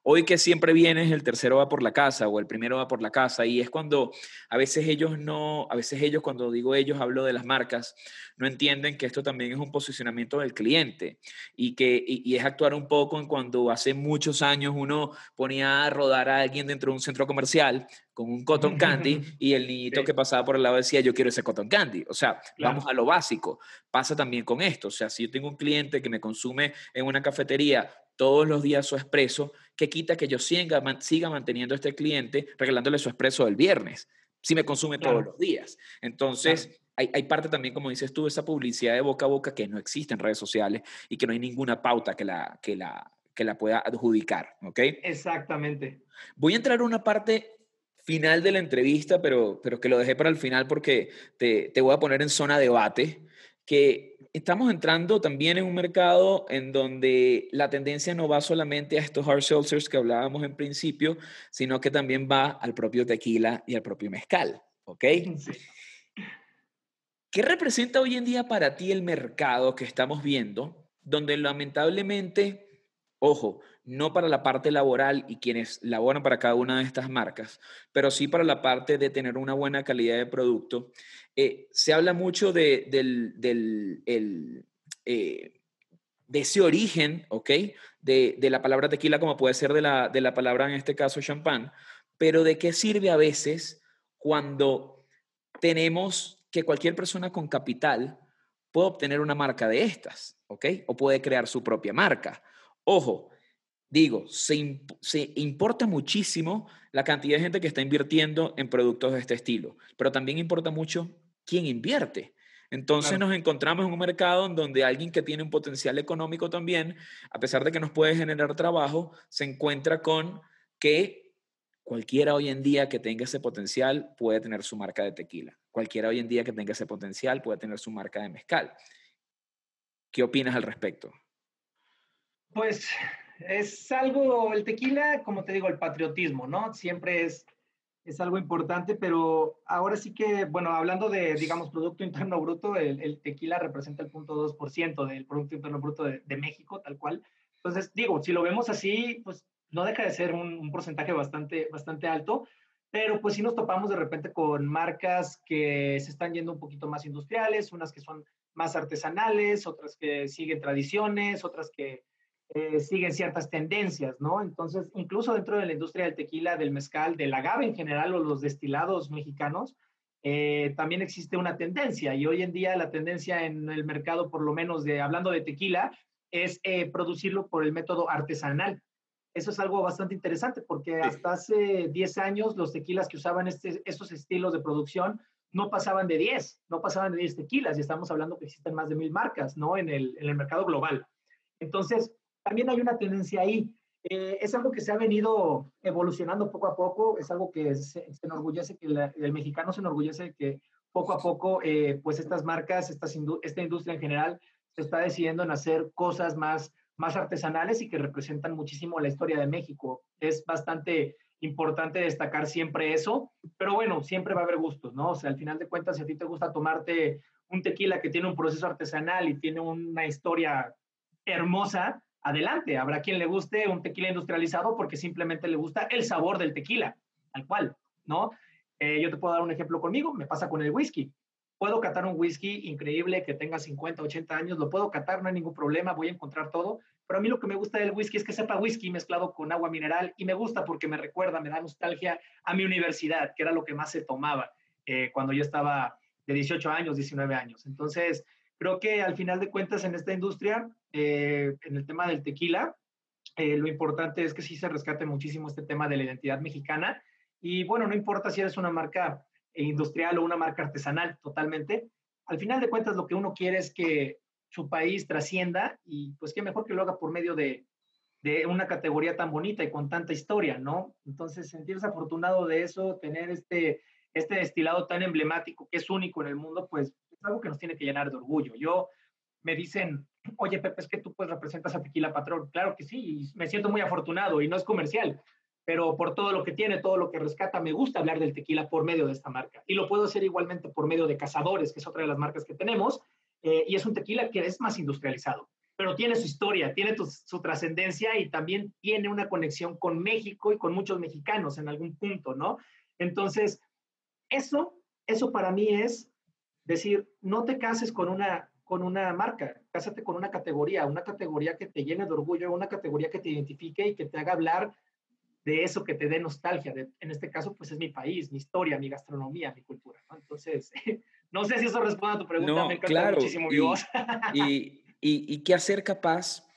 Speaker 1: Hoy que siempre vienes, el tercero va por la casa o el primero va por la casa y es cuando a veces ellos no, a veces ellos cuando digo ellos hablo de las marcas, no entienden que esto también es un posicionamiento del cliente y que y, es actuar un poco en cuando hace muchos años uno ponía a rodar a alguien dentro de un centro comercial con un cotton candy y el niñito que pasaba por el lado decía, yo quiero ese cotton candy. O sea, vamos a lo básico. Pasa también con esto. O sea, si yo tengo un cliente que me consume en una cafetería todos los días su expreso, que quita que yo siga, siga manteniendo a este cliente regalándole su expreso del viernes, si me consume todos los días. Entonces, hay, hay, parte también, como dices tú, esa publicidad de boca a boca que no existe en redes sociales y que no hay ninguna pauta que la, que la, que la pueda adjudicar, ¿ok?
Speaker 2: Exactamente.
Speaker 1: Voy a entrar a una parte final de la entrevista, pero, pero que lo dejé para el final porque te, te voy a poner en zona debate, que estamos entrando también en un mercado en donde la tendencia no va solamente a estos hard seltzers que hablábamos en principio, sino que también va al propio tequila y al propio mezcal, ¿ok? ¿Qué representa hoy en día para ti el mercado que estamos viendo, donde lamentablemente, ojo, no para la parte laboral y quienes laboran para cada una de estas marcas, pero sí para la parte de tener una buena calidad de producto. Eh, se habla mucho de, del, del eh, de ese origen, ¿ok? De, de, la palabra tequila, como puede ser de la, de la palabra, en este caso, champán, pero de qué sirve a veces cuando tenemos que cualquier persona con capital puede obtener una marca de estas, ¿ok? O puede crear su propia marca. Ojo, digo, se, se, importa muchísimo la cantidad de gente que está invirtiendo en productos de este estilo, pero también importa mucho quién invierte. Entonces nos encontramos en un mercado en donde alguien que tiene un potencial económico también, a pesar de que nos puede generar trabajo, se encuentra con que cualquiera hoy en día que tenga ese potencial puede tener su marca de tequila. Cualquiera hoy en día que tenga ese potencial puede tener su marca de mezcal. ¿Qué opinas al respecto?
Speaker 2: Pues es algo, el tequila, como te digo, el patriotismo, ¿no? Siempre es, es algo importante, pero ahora sí que, bueno, hablando de, digamos, Producto Interno Bruto, el, tequila representa el 0.2% del Producto Interno Bruto de, México, tal cual. Entonces, digo, si lo vemos así, pues no deja de ser un, un porcentaje bastante, bastante alto, pero pues sí nos topamos de repente con marcas que se están yendo un poquito más industriales, unas que son más artesanales, otras que siguen tradiciones, otras que eh, siguen ciertas tendencias, ¿no? Entonces, incluso dentro de la industria del tequila, del mezcal, del agave en general o los destilados mexicanos, eh, también existe una tendencia y hoy en día la tendencia en el mercado, por lo menos de hablando de tequila, es eh, producirlo por el método artesanal. Eso es algo bastante interesante porque hasta hace 10 años los tequilas que usaban este, estos estilos de producción no pasaban de 10, no pasaban de 10 tequilas y estamos hablando que existen más de mil marcas, ¿no? En el, en el mercado global. Entonces, también hay una tendencia ahí. Eh, es algo que se ha venido evolucionando poco a poco, es algo que se, enorgullece, que el mexicano se enorgullece que poco a poco, eh, pues estas marcas, estas esta industria en general, se está decidiendo en hacer cosas más, más artesanales y que representan muchísimo la historia de México. Es bastante importante destacar siempre eso, pero bueno, siempre va a haber gustos, ¿no? O sea, al final de cuentas, si a ti te gusta tomarte un tequila que tiene un proceso artesanal y tiene una historia hermosa, adelante. Habrá quien le guste un tequila industrializado porque simplemente le gusta el sabor del tequila, tal cual, ¿no? Eh, yo te puedo dar un ejemplo conmigo, me pasa con el whisky. Puedo catar un whisky increíble que tenga 50, 80 años, lo puedo catar, no hay ningún problema, voy a encontrar todo, pero a mí lo que me gusta del whisky es que sepa whisky mezclado con agua mineral y me gusta porque me recuerda, me da nostalgia a mi universidad, que era lo que más se tomaba eh, cuando yo estaba de 18 años, 19 años. Entonces, creo que al final de cuentas en esta industria, eh, en el tema del tequila, eh, lo importante es que sí se rescate muchísimo este tema de la identidad mexicana. Y bueno, no importa si eres una marca industrial o una marca artesanal, totalmente. Al final de cuentas, lo que uno quiere es que su país trascienda y pues qué mejor que lo haga por medio de, de una categoría tan bonita y con tanta historia, ¿no? Entonces, sentirse afortunado de eso, tener este, este destilado tan emblemático que es único en el mundo, pues es algo que nos tiene que llenar de orgullo. Yo me dicen, oye Pepe, es que tú pues representas a Tequila Patrón. Claro que sí, me siento muy afortunado y no es comercial, pero por todo lo que tiene, todo lo que rescata, me gusta hablar del tequila por medio de esta marca. Y lo puedo hacer igualmente por medio de Cazadores, que es otra de las marcas que tenemos, eh, y es un tequila que es más industrializado, pero tiene su historia, tiene su trascendencia y también tiene una conexión con México y con muchos mexicanos en algún punto, ¿no? Entonces, eso, eso para mí es decir, no te cases con una, con una marca, cásate con una categoría, una categoría que te llene de orgullo, una categoría que te identifique y que te haga hablar de eso que te dé nostalgia. en este caso, pues es mi país, mi historia, mi gastronomía, mi cultura. Entonces, no sé si eso responde a tu pregunta.
Speaker 1: No, me claro. muchísimo y, y, y, qué hacer capaz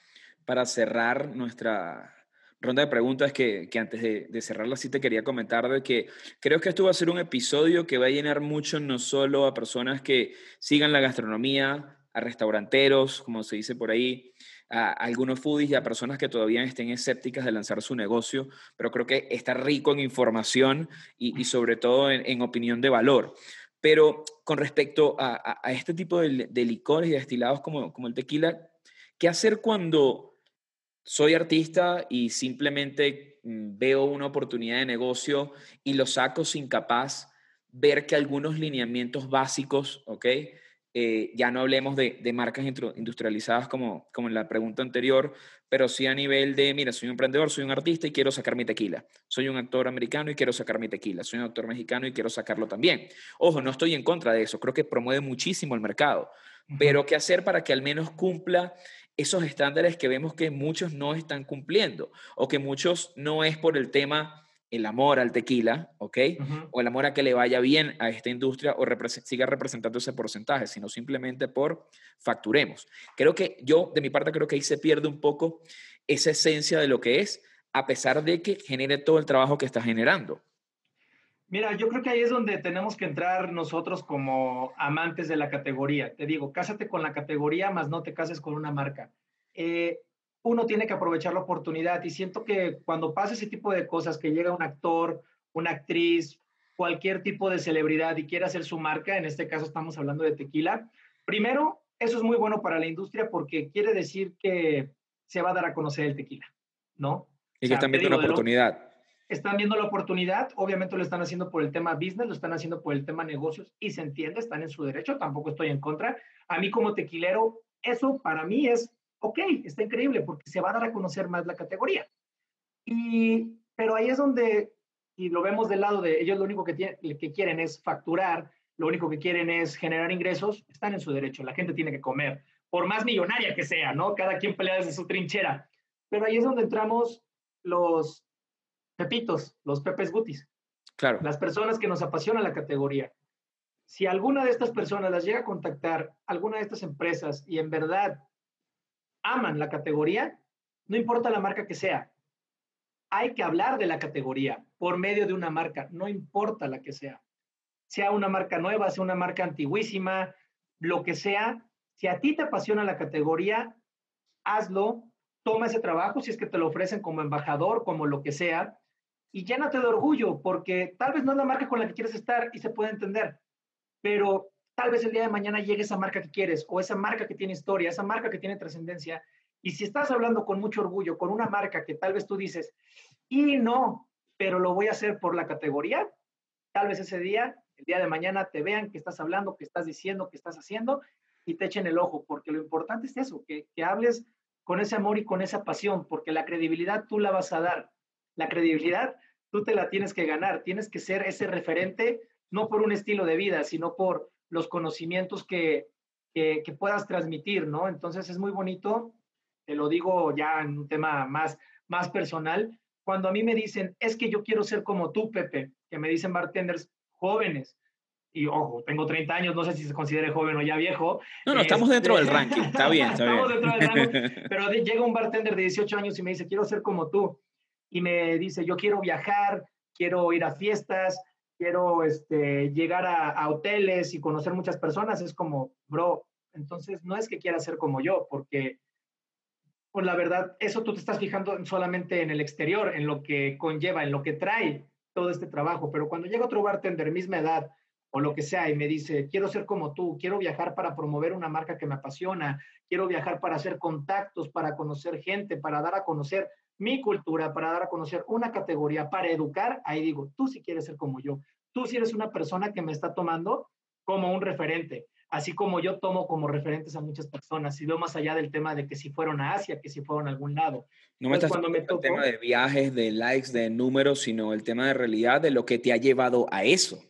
Speaker 1: para cerrar nuestra ronda de preguntas que, que antes de, de, cerrarla sí te quería comentar de que creo que esto va a ser un episodio que va a llenar mucho no solo a personas que sigan la gastronomía, a restauranteros, como se dice por ahí, a algunos foodies y a personas que todavía estén escépticas de lanzar su negocio, pero creo que está rico en información y, sobre todo en, opinión de valor. Pero con respecto a, este tipo de, licores y destilados como, como el tequila, ¿qué hacer cuando soy artista y simplemente mm, veo una oportunidad de negocio y lo saco sin capaz ver que algunos lineamientos básicos, ¿ok? Eh, ya no hablemos de, marcas industrializadas como, como en la pregunta anterior, pero sí a nivel de, mira, soy un emprendedor, soy un artista y quiero sacar mi tequila. Soy un actor americano y quiero sacar mi tequila. Soy un actor mexicano y quiero sacarlo también. Ojo, no estoy en contra de eso, creo que promueve muchísimo el mercado. Pero ¿qué hacer para que al menos cumpla esos estándares que vemos que muchos no están cumpliendo o que muchos no es por el tema el amor al tequila, ¿ok? O el amor a que le vaya bien a esta industria o siga representando ese porcentaje, sino simplemente por facturemos. Creo que yo, de mi parte, creo que ahí se pierde un poco esa esencia de lo que es, a pesar de que genere todo el trabajo que está generando.
Speaker 2: Mira, yo creo que ahí es donde tenemos que entrar nosotros como amantes de la categoría. Te digo, cásate con la categoría, más no te cases con una marca. Eh, uno tiene que aprovechar la oportunidad y siento que cuando pasa ese tipo de cosas, que llega un actor, una actriz, cualquier tipo de celebridad y quiere hacer su marca, en este caso estamos hablando de tequila, primero, eso es muy bueno para la industria porque quiere decir que se va a dar a conocer el tequila, ¿no?
Speaker 1: Y que están viendo una oportunidad.
Speaker 2: Están viendo la oportunidad, obviamente lo están haciendo por el tema business, lo están haciendo por el tema negocios y se entiende, están en su derecho, tampoco estoy en contra. A mí como tequilero, eso para mí es ok, está increíble porque se va a dar a conocer más la categoría. Y, pero ahí es donde, y lo vemos del lado de ellos, lo único que, que quieren es facturar, lo único que quieren es generar ingresos, están en su derecho, la gente tiene que comer, por más millonaria que sea, ¿no? Cada quien pelea desde su trinchera. Pero ahí es donde entramos los pepitos, los pepes gutis.
Speaker 1: Claro.
Speaker 2: Las personas que nos apasiona la categoría. Si alguna de estas personas las llega a contactar, alguna de estas empresas, y en verdad aman la categoría, no importa la marca que sea, hay que hablar de la categoría por medio de una marca, no importa la que sea. Sea una marca nueva, sea una marca antiguísima, lo que sea, si a ti te apasiona la categoría, hazlo, toma ese trabajo si es que te lo ofrecen como embajador, como lo que sea, y llénate de orgullo, porque tal vez no es la marca con la que quieres estar y se puede entender, pero tal vez el día de mañana llegue esa marca que quieres o esa marca que tiene historia, esa marca que tiene trascendencia. Y si estás hablando con mucho orgullo, con una marca que tal vez tú dices, y no, pero lo voy a hacer por la categoría, tal vez ese día, el día de mañana, te vean que estás hablando, que estás diciendo, que estás haciendo y te echen el ojo, porque lo importante es eso, que, que hables con ese amor y con esa pasión, porque la credibilidad tú la vas a dar. La credibilidad tú te la tienes que ganar, tienes que ser ese referente, no por un estilo de vida, sino por los conocimientos que, que, puedas transmitir, ¿no? Entonces es muy bonito, te lo digo ya en un tema más, más personal, cuando a mí me dicen, es que yo quiero ser como tú, Pepe, que me dicen bartenders jóvenes, y ojo, tengo 30 años, no sé si se considere joven o ya viejo.
Speaker 1: No, no, estamos dentro del este, ranking, está bien, está estamos
Speaker 2: dentro del ranking, pero llega un bartender de 18 años y me dice, quiero ser como tú y me dice, yo quiero viajar, quiero ir a fiestas, quiero este, llegar a, hoteles y conocer muchas personas, es como, bro, entonces no es que quieras ser como yo, porque, pues la verdad, eso tú te estás fijando solamente en el exterior, en lo que conlleva, en lo que trae todo este trabajo, pero cuando llega otro bartender, misma edad, o lo que sea, y me dice, quiero ser como tú, quiero viajar para promover una marca que me apasiona, quiero viajar para hacer contactos, para conocer gente, para dar a conocer mi cultura, para dar a conocer una categoría, para educar, ahí digo, tú si quieres ser como yo, tú si eres una persona que me está tomando como un referente, así como yo tomo como referentes a muchas personas, y veo más allá del tema de que si fueron a Asia, que si fueron a algún lado.
Speaker 1: No me estás cuando me el tema de viajes, de likes, de números, sino el tema de realidad, de lo que te ha llevado a eso.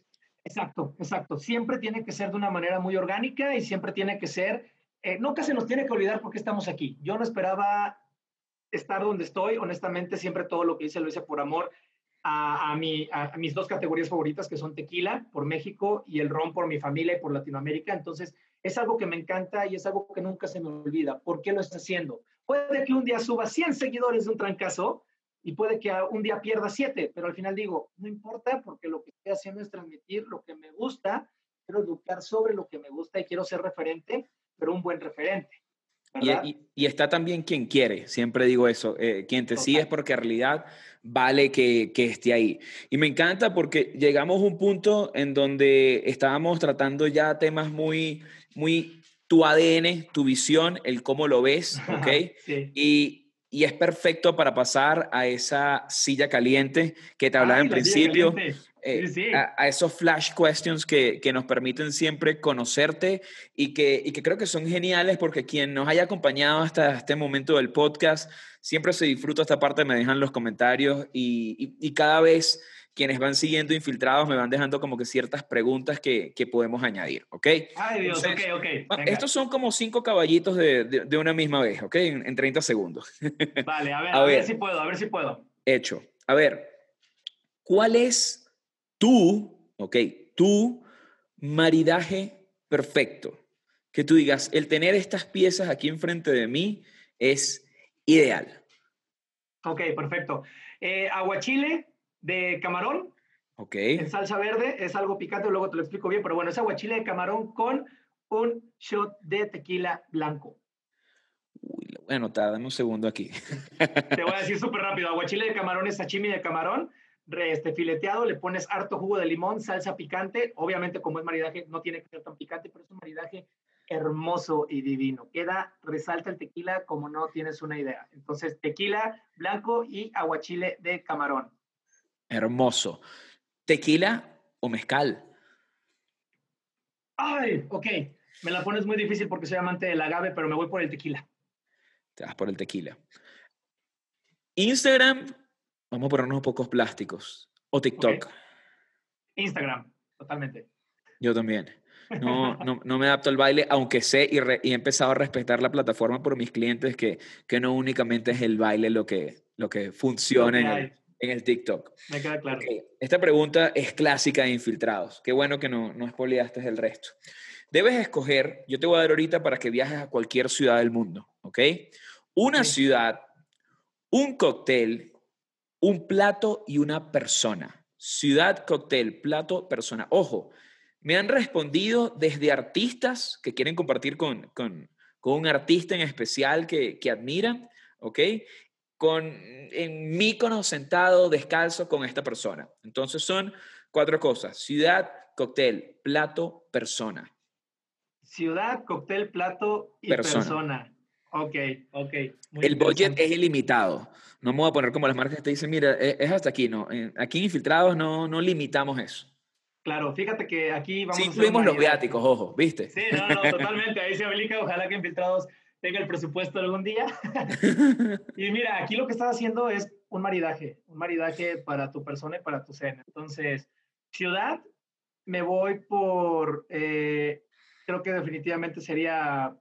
Speaker 2: Exacto, exacto. Siempre tiene que ser de una manera muy orgánica y siempre tiene que ser, eh, nunca se nos tiene que olvidar por qué estamos aquí. Yo no esperaba estar donde estoy. Honestamente, siempre todo lo que hice lo hice por amor a, a, mi, a, mis dos categorías favoritas, que son tequila por México y el ron por mi familia y por Latinoamérica. Entonces, es algo que me encanta y es algo que nunca se me olvida. ¿Por qué lo estoy haciendo? Puede que un día suba 100 seguidores de un trancazo y puede que un día pierda 7, pero al final digo, no importa porque lo que estoy haciendo es transmitir lo que me gusta, quiero educar sobre lo que me gusta y quiero ser referente, pero un buen referente.
Speaker 1: Y, está también quien quiere, siempre digo eso, eh, quien te sigue es porque en realidad vale que, que, esté ahí. Y me encanta porque llegamos a un punto en donde estábamos tratando ya temas muy, muy tu ADN, tu visión, el cómo lo ves, ¿ok? Y, y es perfecto para pasar a esa silla caliente que te hablaba en principio, eh, A, esos flash questions que, que, nos permiten siempre conocerte y que, y que creo que son geniales porque quien nos haya acompañado hasta este momento del podcast, siempre se disfruta esta parte, me dejan los comentarios y, y, cada vez quienes van siguiendo infiltrados me van dejando como que ciertas preguntas que, que podemos añadir, ¿ok?
Speaker 2: Ay Dios, ok, ok.
Speaker 1: Estos son como cinco caballitos de, de, una misma vez, ¿ok? En, 30 segundos.
Speaker 2: Vale, a ver, a, ver, ver si puedo, a ver si puedo.
Speaker 1: Hecho. A ver, ¿cuál es tú, ok, tu maridaje perfecto. Que tú digas, el tener estas piezas aquí enfrente de mí es ideal.
Speaker 2: Ok, perfecto. Eh, aguachile de camarón.
Speaker 1: Ok.
Speaker 2: En salsa verde, es algo picante, luego te lo explico bien, pero bueno, es aguachile de camarón con un shot de tequila blanco.
Speaker 1: Uy, lo voy a anotar, dame un segundo aquí.
Speaker 2: Te voy a decir súper rápido, aguachile de camarón es sashimi de camarón, este, fileteado, le pones harto jugo de limón, salsa picante. Obviamente, como es maridaje, no tiene que ser tan picante, pero es un maridaje hermoso y divino. Queda, resalta el tequila como no tienes una idea. Entonces, tequila blanco y aguachile de camarón.
Speaker 1: Hermoso. ¿Tequila o mezcal?
Speaker 2: Ay, ok. Me la pones muy difícil porque soy amante del agave, pero me voy por el tequila.
Speaker 1: Te vas por el tequila. Instagram Vamos a ponernos pocos plásticos. O TikTok.
Speaker 2: Instagram, totalmente.
Speaker 1: Yo también. No, no, no, me adapto al baile, aunque sé y, he empezado a respetar la plataforma por mis clientes, que, que no únicamente es el baile lo que, lo que funciona en, el, en, el, TikTok.
Speaker 2: Me queda claro.
Speaker 1: Esta pregunta es clásica de infiltrados. Qué bueno que no, no espoliaste el resto. Debes escoger, yo te voy a dar ahorita para que viajes a cualquier ciudad del mundo, ¿ok? Una ciudad, un cóctel, un plato y una persona. Ciudad, cóctel, plato, persona. Ojo, me han respondido desde artistas que quieren compartir con, con, con un artista en especial que, que admiran, ¿ok? Con en Mícono sentado descalzo con esta persona. Entonces son cuatro cosas: ciudad, cóctel, plato, persona.
Speaker 2: Ciudad, cóctel, plato y persona. Ok, ok.
Speaker 1: el budget es ilimitado. No me voy a poner como las marcas que te dicen, mira, e, es hasta aquí, no. Aquí en Infiltrados no, no limitamos eso.
Speaker 2: Claro, fíjate que aquí
Speaker 1: vamos sí, incluimos los viáticos, ojo, ¿viste?
Speaker 2: Sí, no, no, totalmente. Ahí se aplica. Ojalá que Infiltrados tenga el presupuesto algún día. y mira, aquí lo que estás haciendo es un maridaje, un maridaje para tu persona y para tu cena. Entonces, ciudad, me voy por eh, creo que definitivamente sería,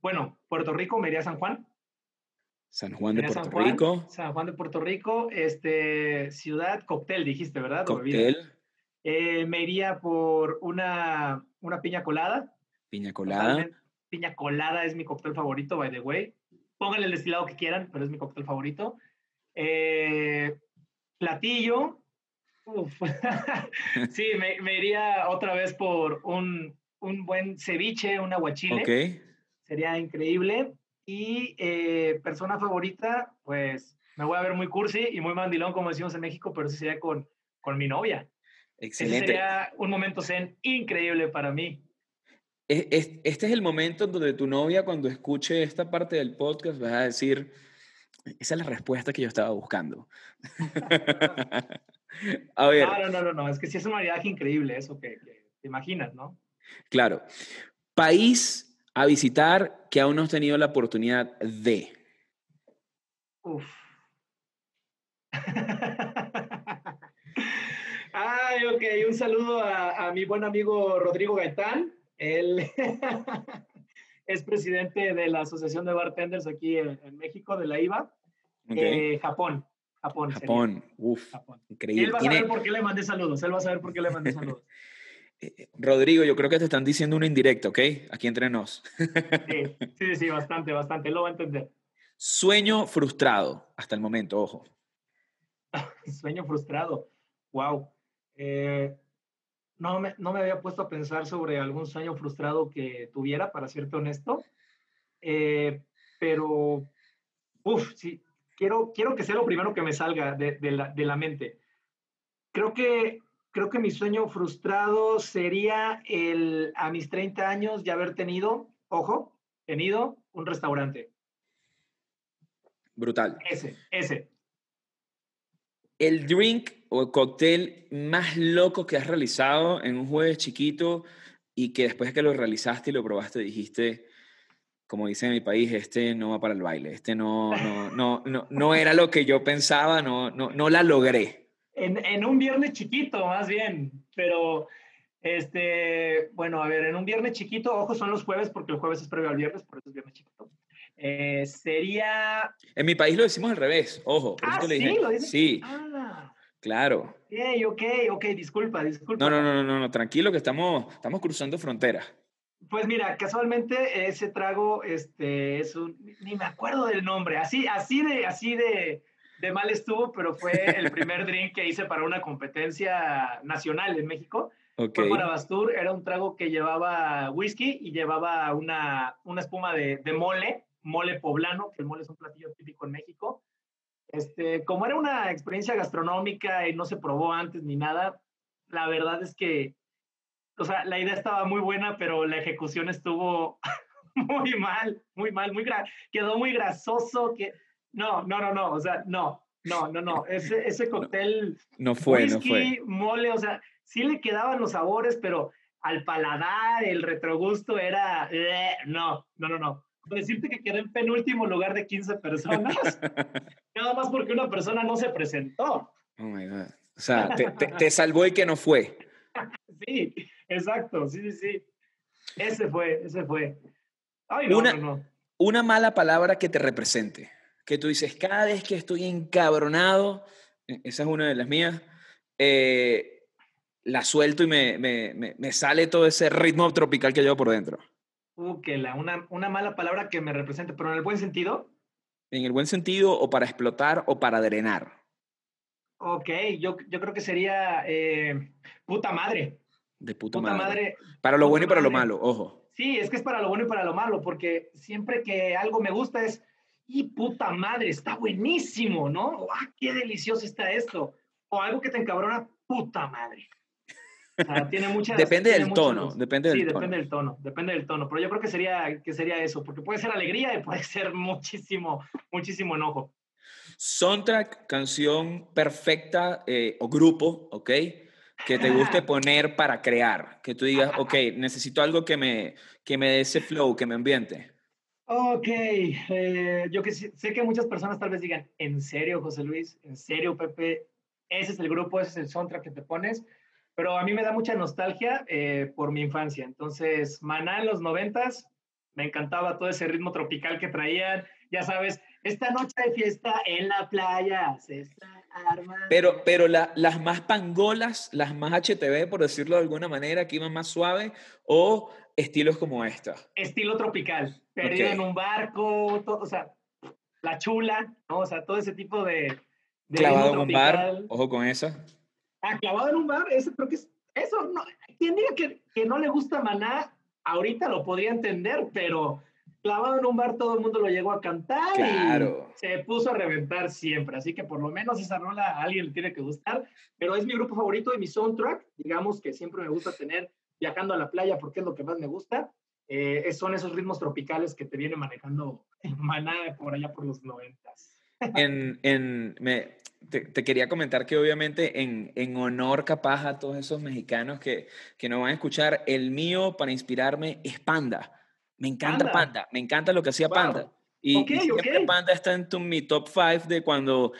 Speaker 2: bueno, Puerto Rico, me iría a San Juan.
Speaker 1: San Juan de Puerto Rico.
Speaker 2: San Juan de Puerto Rico, este, ciudad, cóctel, dijiste, ¿verdad?
Speaker 1: Cóctel.
Speaker 2: Eh, me iría por una, una piña colada.
Speaker 1: Piña colada.
Speaker 2: Piña colada es mi cóctel favorito, by the way. Pónganle el destilado que quieran, pero es mi cóctel favorito. Eh, platillo. Uf. sí, me, me, iría otra vez por un, un buen ceviche, un aguachile. Sería increíble. Y eh, persona favorita, pues me voy a ver muy cursi y muy mandilón, como decimos en México, pero sí sería con, con mi novia.
Speaker 1: Excelente.
Speaker 2: sería un momento zen increíble para mí.
Speaker 1: Este es el momento donde tu novia, cuando escuche esta parte del podcast, va a decir, esa es la respuesta que yo estaba buscando.
Speaker 2: a ver. No, no, no, no, es que sí es una viaje increíble eso que te imaginas, ¿no?
Speaker 1: Claro. País a visitar que aún no has tenido la oportunidad de.
Speaker 2: Uf. Ay, ok, un saludo a, mi buen amigo Rodrigo Gaitán. Él es presidente de la Asociación de Bartenders aquí en, México, de la IVA. Eh, Japón. Japón.
Speaker 1: Japón. Uf. Increíble.
Speaker 2: él va a saber por qué le mandé saludos. Él va a saber por qué le mandé saludos.
Speaker 1: Eh, eh, Rodrigo, yo creo que te están diciendo una indirecta, ¿ok? Aquí entre nos.
Speaker 2: Sí, sí, sí, bastante, bastante. Lo va a entender.
Speaker 1: Sueño frustrado, hasta el momento, ojo.
Speaker 2: Sueño frustrado. Wow. Eh, no, me, no me había puesto a pensar sobre algún sueño frustrado que tuviera, para serte honesto. pero, uff, sí, quiero, quiero que sea lo primero que me salga de, la, de la mente. Creo que creo que mi sueño frustrado sería el, a mis 30 años ya haber tenido, ojo, tenido un restaurante.
Speaker 1: Brutal.
Speaker 2: Ese, ese.
Speaker 1: El drink o el cóctel más loco que has realizado en un jueves chiquito y que después de que lo realizaste y lo probaste dijiste, como dice en mi país, este no va para el baile, este no, no, no, no, no era lo que yo pensaba, no, no, no la logré
Speaker 2: en, un viernes chiquito, más bien, pero este, bueno, a ver, en un viernes chiquito, ojo, son los jueves porque el jueves es previo al viernes, por eso es viernes chiquito. Eh, sería...
Speaker 1: En mi país lo decimos al revés, ojo.
Speaker 2: ah, ¿sí? ¿Lo
Speaker 1: Sí. Ah. Claro.
Speaker 2: Ok, ok, ok, disculpa, disculpa.
Speaker 1: No, no, no, no, no, tranquilo que estamos, estamos cruzando fronteras.
Speaker 2: Pues mira, casualmente ese trago, este, es un, ni me acuerdo del nombre, así, así de, así de, de mal estuvo, pero fue el primer drink que hice para una competencia nacional en México. Fue para Bastur, era un trago que llevaba whisky y llevaba una, una espuma de, de, mole, mole poblano, que el mole es un platillo típico en México. Este, como era una experiencia gastronómica y no se probó antes ni nada, la verdad es que, o sea, la idea estaba muy buena, pero la ejecución estuvo muy mal, muy mal, muy quedó muy grasoso, que no, no, no, no, o sea, no, no, no, no, ese, ese cóctel...
Speaker 1: No fue, no fue.
Speaker 2: mole, o sea, sí le quedaban los sabores, pero al paladar, el retrogusto era, eh, no, no, no, no. Decirte que quedé en penúltimo lugar de 15 personas, nada más porque una persona no se presentó.
Speaker 1: Oh my God. O sea, te, te, salvó y que no fue.
Speaker 2: sí, Exacto, sí, sí, sí. Ese fue, ese fue.
Speaker 1: Ay, no, una, no, una mala palabra que te represente. Que tú dices, cada vez que estoy encabronado, e, esa es una de las mías, eh, la suelto y me, me, me, sale todo ese ritmo tropical que llevo por dentro.
Speaker 2: Uh, que la, una, una mala palabra que me represente, pero en el buen sentido.
Speaker 1: En el buen sentido, o para explotar o para drenar.
Speaker 2: Ok, yo, yo creo que sería eh, puta madre.
Speaker 1: De puta, madre. Para lo bueno y para lo malo, ojo.
Speaker 2: Sí, es que es para lo bueno y para lo malo, porque siempre que algo me gusta es, y puta madre, está buenísimo, ¿no? ¡Ah, qué delicioso está esto! O algo que te encabrona, puta madre.
Speaker 1: Tiene muchas, depende del tono, depende del
Speaker 2: sí, depende del tono, depende del tono, pero yo creo que sería, que sería eso, porque puede ser alegría y puede ser muchísimo, muchísimo enojo.
Speaker 1: Soundtrack, canción perfecta eh, o grupo, ¿ok? Que te guste poner para crear, que tú digas, ok, necesito algo que me, que me dé ese flow, que me ambiente.
Speaker 2: Ok, eh, yo que sé que muchas personas tal vez digan, ¿en serio, José Luis? ¿En serio, Pepe? Ese es el grupo, ese es el soundtrack que te pones. Pero a mí me da mucha nostalgia eh, por mi infancia. Entonces, Maná en los noventas, me encantaba todo ese ritmo tropical que traían. Ya sabes, esta noche de fiesta en la playa se está armando.
Speaker 1: Pero, pero las más pangolas, las más HTV, por decirlo de alguna manera, que iban más suave, o estilos como esta.
Speaker 2: Estilo tropical, perdido en un barco, todo, o sea, la chula, ¿no? O sea, todo ese tipo de...
Speaker 1: Clavado en un bar, ojo con esa.
Speaker 2: Clavado en un bar, eso creo que es... Eso, no, quien diga que, que no le gusta Maná, ahorita lo podría entender, pero clavado en un bar todo el mundo lo llegó a cantar claro. y se puso a reventar siempre. Así que por lo menos esa rola a alguien le tiene que gustar. Pero es mi grupo favorito y mi soundtrack. Digamos que siempre me gusta tener viajando a la playa porque es lo que más me gusta. Eh, son esos ritmos tropicales que te viene manejando Maná por allá por los noventas.
Speaker 1: En, en, me, te, te, quería comentar que obviamente en, en, honor capaz a todos esos mexicanos que, que nos van a escuchar, el mío para inspirarme es Panda. Me encanta Panda, me encanta lo que hacía Panda. Y, siempre Panda está en mi top 5 de cuando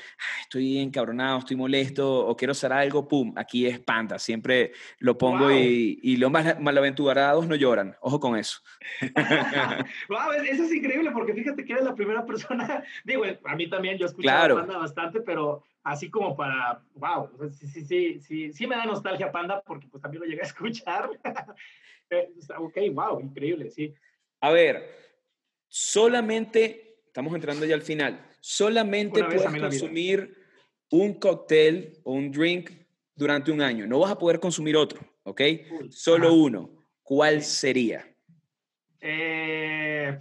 Speaker 1: estoy encabronado, estoy molesto o quiero hacer algo, pum, aquí es Panda. Siempre lo pongo y, y, los mal, malaventurados no lloran. Ojo con eso.
Speaker 2: wow, eso es increíble porque fíjate que eres la primera persona, digo, a mí también yo escucho Panda bastante, pero así como para, wow, sí, sí, sí, sí, sí me da nostalgia Panda porque pues también lo llegué a escuchar. Eh, ok, wow, increíble, sí.
Speaker 1: A ver, solamente, estamos entrando ya al final, solamente puedes consumir un cóctel o un drink durante un año. No vas a poder consumir otro, ¿ok? Solo uno. ¿Cuál sería?
Speaker 2: Eh,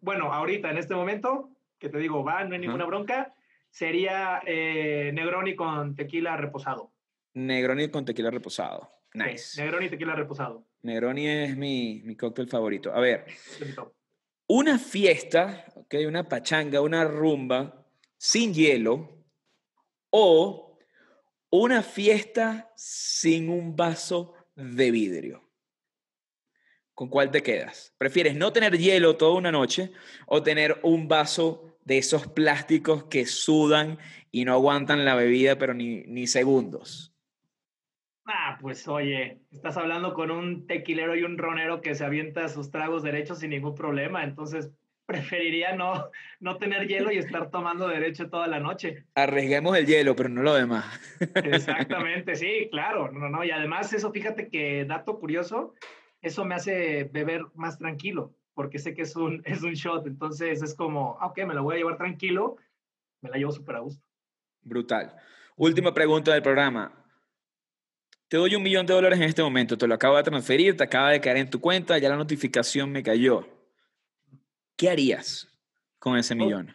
Speaker 2: bueno, ahorita, en este momento, que te digo, va, no hay ninguna bronca, sería eh, Negroni con tequila reposado.
Speaker 1: Negroni con tequila reposado.
Speaker 2: Nice. Negroni tequila reposado.
Speaker 1: Negroni es mi, mi cóctel favorito. A ver, una fiesta, okay, una pachanga, una rumba sin hielo o una fiesta sin un vaso de vidrio. ¿Con cuál te quedas? ¿Prefieres no tener hielo toda una noche o tener un vaso de esos plásticos que sudan y no aguantan la bebida, pero ni, ni segundos?
Speaker 2: Ah, pues oye, estás hablando con un tequilero y un ronero que se avienta sus tragos derechos sin ningún problema, entonces preferiría no, no tener hielo y estar tomando derecho toda la noche.
Speaker 1: Arriesguemos el hielo, pero no lo demás.
Speaker 2: Exactamente, sí, claro, no, no, y además eso, fíjate que dato curioso, eso me hace beber más tranquilo, porque sé que es un, es un shot, entonces es como, ah, ok, me lo voy a llevar tranquilo, me la llevo súper a gusto.
Speaker 1: Brutal. Última pregunta del programa. Te doy un millón de dólares en este momento, te lo acabo de transferir, te acaba de caer en tu cuenta, ya la notificación me cayó. ¿Qué harías con ese millón?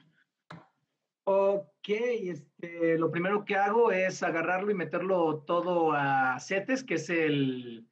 Speaker 2: Ok, este, lo primero que hago es agarrarlo y meterlo todo a CETES, que es el,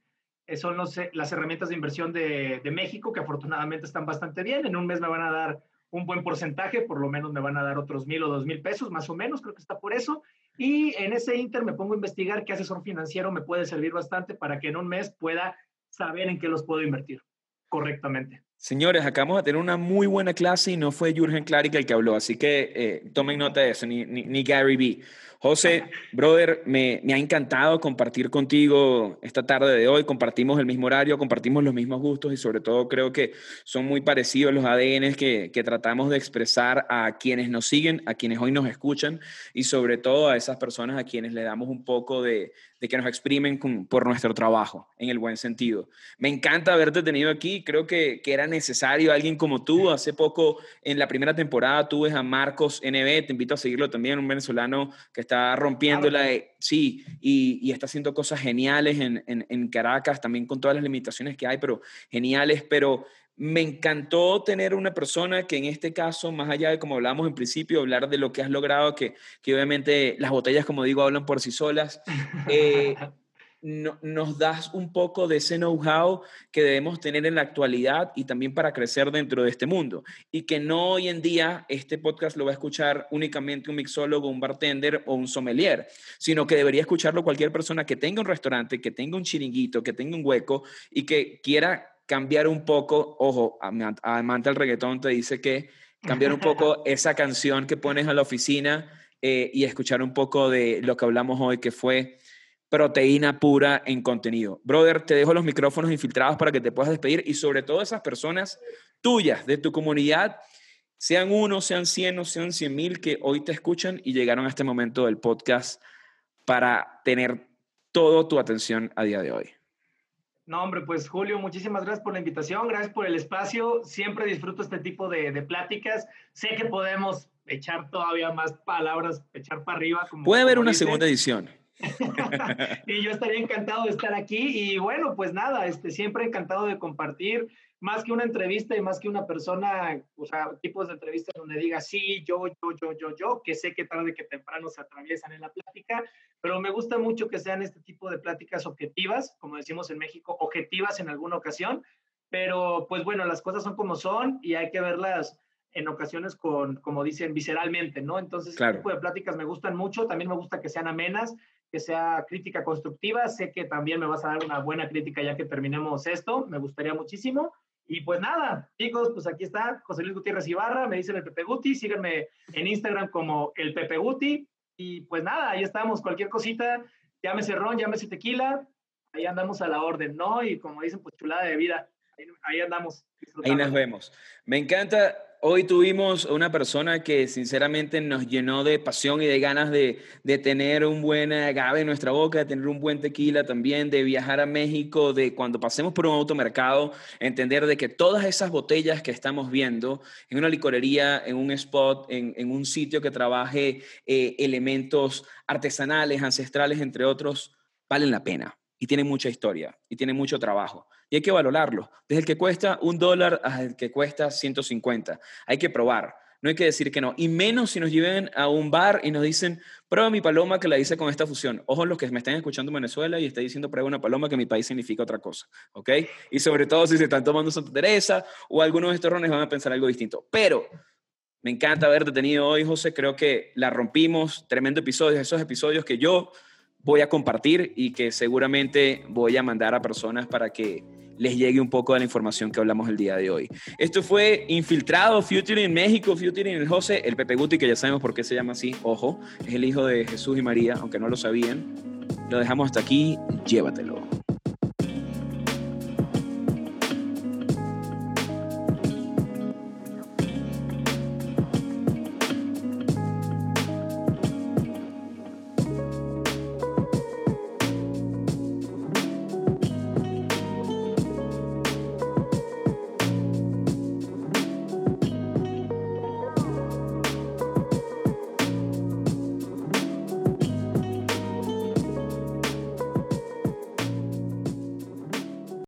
Speaker 2: son las herramientas de inversión de, de México, que afortunadamente están bastante bien. En un mes me van a dar un buen porcentaje, por lo menos me van a dar otros mil o dos mil pesos, más o menos, creo que está por eso. Y en ese inter me pongo a investigar qué asesor financiero me puede servir bastante para que en un mes pueda saber en qué los puedo invertir correctamente.
Speaker 1: Señores, acabamos de tener una muy buena clase y no fue Jürgen Klarik el que habló, así que eh, tomen nota de eso, ni, ni, ni Gary Vee. José, brother, me, me, ha encantado compartir contigo esta tarde de hoy. Compartimos el mismo horario, compartimos los mismos gustos y sobre todo creo que son muy parecidos los ADNs que, que tratamos de expresar a quienes nos siguen, a quienes hoy nos escuchan y sobre todo a esas personas a quienes le damos un poco de, de que nos exprimen por nuestro trabajo, en el buen sentido. Me encanta haberte tenido aquí, creo que, que, era necesario alguien como tú. Hace poco, en la primera temporada, tuve a Marcos NB, te invito a seguirlo también, un venezolano que está está rompiéndola, sí, y, y, está haciendo cosas geniales en, en, en, Caracas, también con todas las limitaciones que hay, pero geniales, pero me encantó tener una persona que en este caso, más allá de como hablábamos en principio, hablar de lo que has logrado, que, que obviamente las botellas, como digo, hablan por sí solas, eh, no, nos das un poco de ese know-how que debemos tener en la actualidad y también para crecer dentro de este mundo. Y que no hoy en día este podcast lo va a escuchar únicamente un mixólogo, un bartender o un sommelier, sino que debería escucharlo cualquier persona que tenga un restaurante, que tenga un chiringuito, que tenga un hueco y que quiera cambiar un poco, ojo, amante del reggaetón te dice que cambiar un poco esa canción que pones a la oficina eh, y escuchar un poco de lo que hablamos hoy, que fue proteína pura en contenido. Brother, te dejo los micrófonos infiltrados para que te puedas despedir y sobre todo esas personas tuyas de tu comunidad, sean uno, sean cien o sean cien mil que hoy te escuchan y llegaron a este momento del podcast para tener toda tu atención a día de hoy.
Speaker 2: No, hombre, pues Julio, muchísimas gracias por la invitación, gracias por el espacio. Siempre disfruto este tipo de, de pláticas. Sé que podemos echar todavía más palabras, echar para arriba.
Speaker 1: Como, Puede haber una dice. segunda edición.
Speaker 2: y yo estaría encantado de estar aquí y bueno, pues nada, este, siempre encantado de compartir, más que una entrevista y más que una persona, o sea, tipos de entrevistas donde diga sí, yo, yo, yo, yo, yo, que sé que tarde que temprano se atraviesan en la plática, pero me gusta mucho que sean este tipo de pláticas objetivas, como decimos en México, objetivas en alguna ocasión, pero pues bueno, las cosas son como son y hay que verlas en ocasiones con, como dicen, visceralmente, ¿no? Entonces, claro. este tipo de pláticas me gustan mucho, también me gusta que sean amenas, que sea crítica constructiva. Sé que también me vas a dar una buena crítica ya que terminemos esto. Me gustaría muchísimo. Y pues nada, chicos, pues aquí está José Luis Gutiérrez Ibarra, me dicen el Pepe Guti, síganme en Instagram como el Pepe Guti. Y pues nada, ahí estamos, cualquier cosita, llámese ron, llámese tequila, ahí andamos a la orden, ¿no? Y como dicen, pues chulada de vida, ahí, ahí andamos.
Speaker 1: Ahí nos vemos. Me encanta Hoy tuvimos una persona que sinceramente nos llenó de pasión y de ganas de, de, tener un buen agave en nuestra boca, de tener un buen tequila también, de viajar a México, de cuando pasemos por un automercado, entender de que todas esas botellas que estamos viendo en una licorería, en un spot, en, en un sitio que trabaje eh, elementos artesanales, ancestrales, entre otros, valen la pena y tienen mucha historia y tienen mucho trabajo y hay que valorarlo. Desde el que cuesta un dólar hasta el que cuesta 150. Hay que probar. No hay que decir que no. Y menos si nos lleven a un bar y nos dicen, prueba mi paloma que la hice con esta fusión. Ojo los que me están escuchando en Venezuela y está diciendo, prueba una paloma que mi país significa otra cosa. ¿Ok? Y sobre todo si se están tomando Santa Teresa o algunos de estos rones van a pensar algo distinto. Pero me encanta haberte tenido hoy, José. Creo que la rompimos. Tremendo episodio. Esos episodios que yo voy a compartir y que seguramente voy a mandar a personas para que les llegue un poco de la información que hablamos el día de hoy. Esto fue Infiltrado, Futuring México, Futuring el José, el Pepe Guti, que ya sabemos por qué se llama así, ojo, es el hijo de Jesús y María, aunque no lo sabían. Lo dejamos hasta aquí, llévatelo.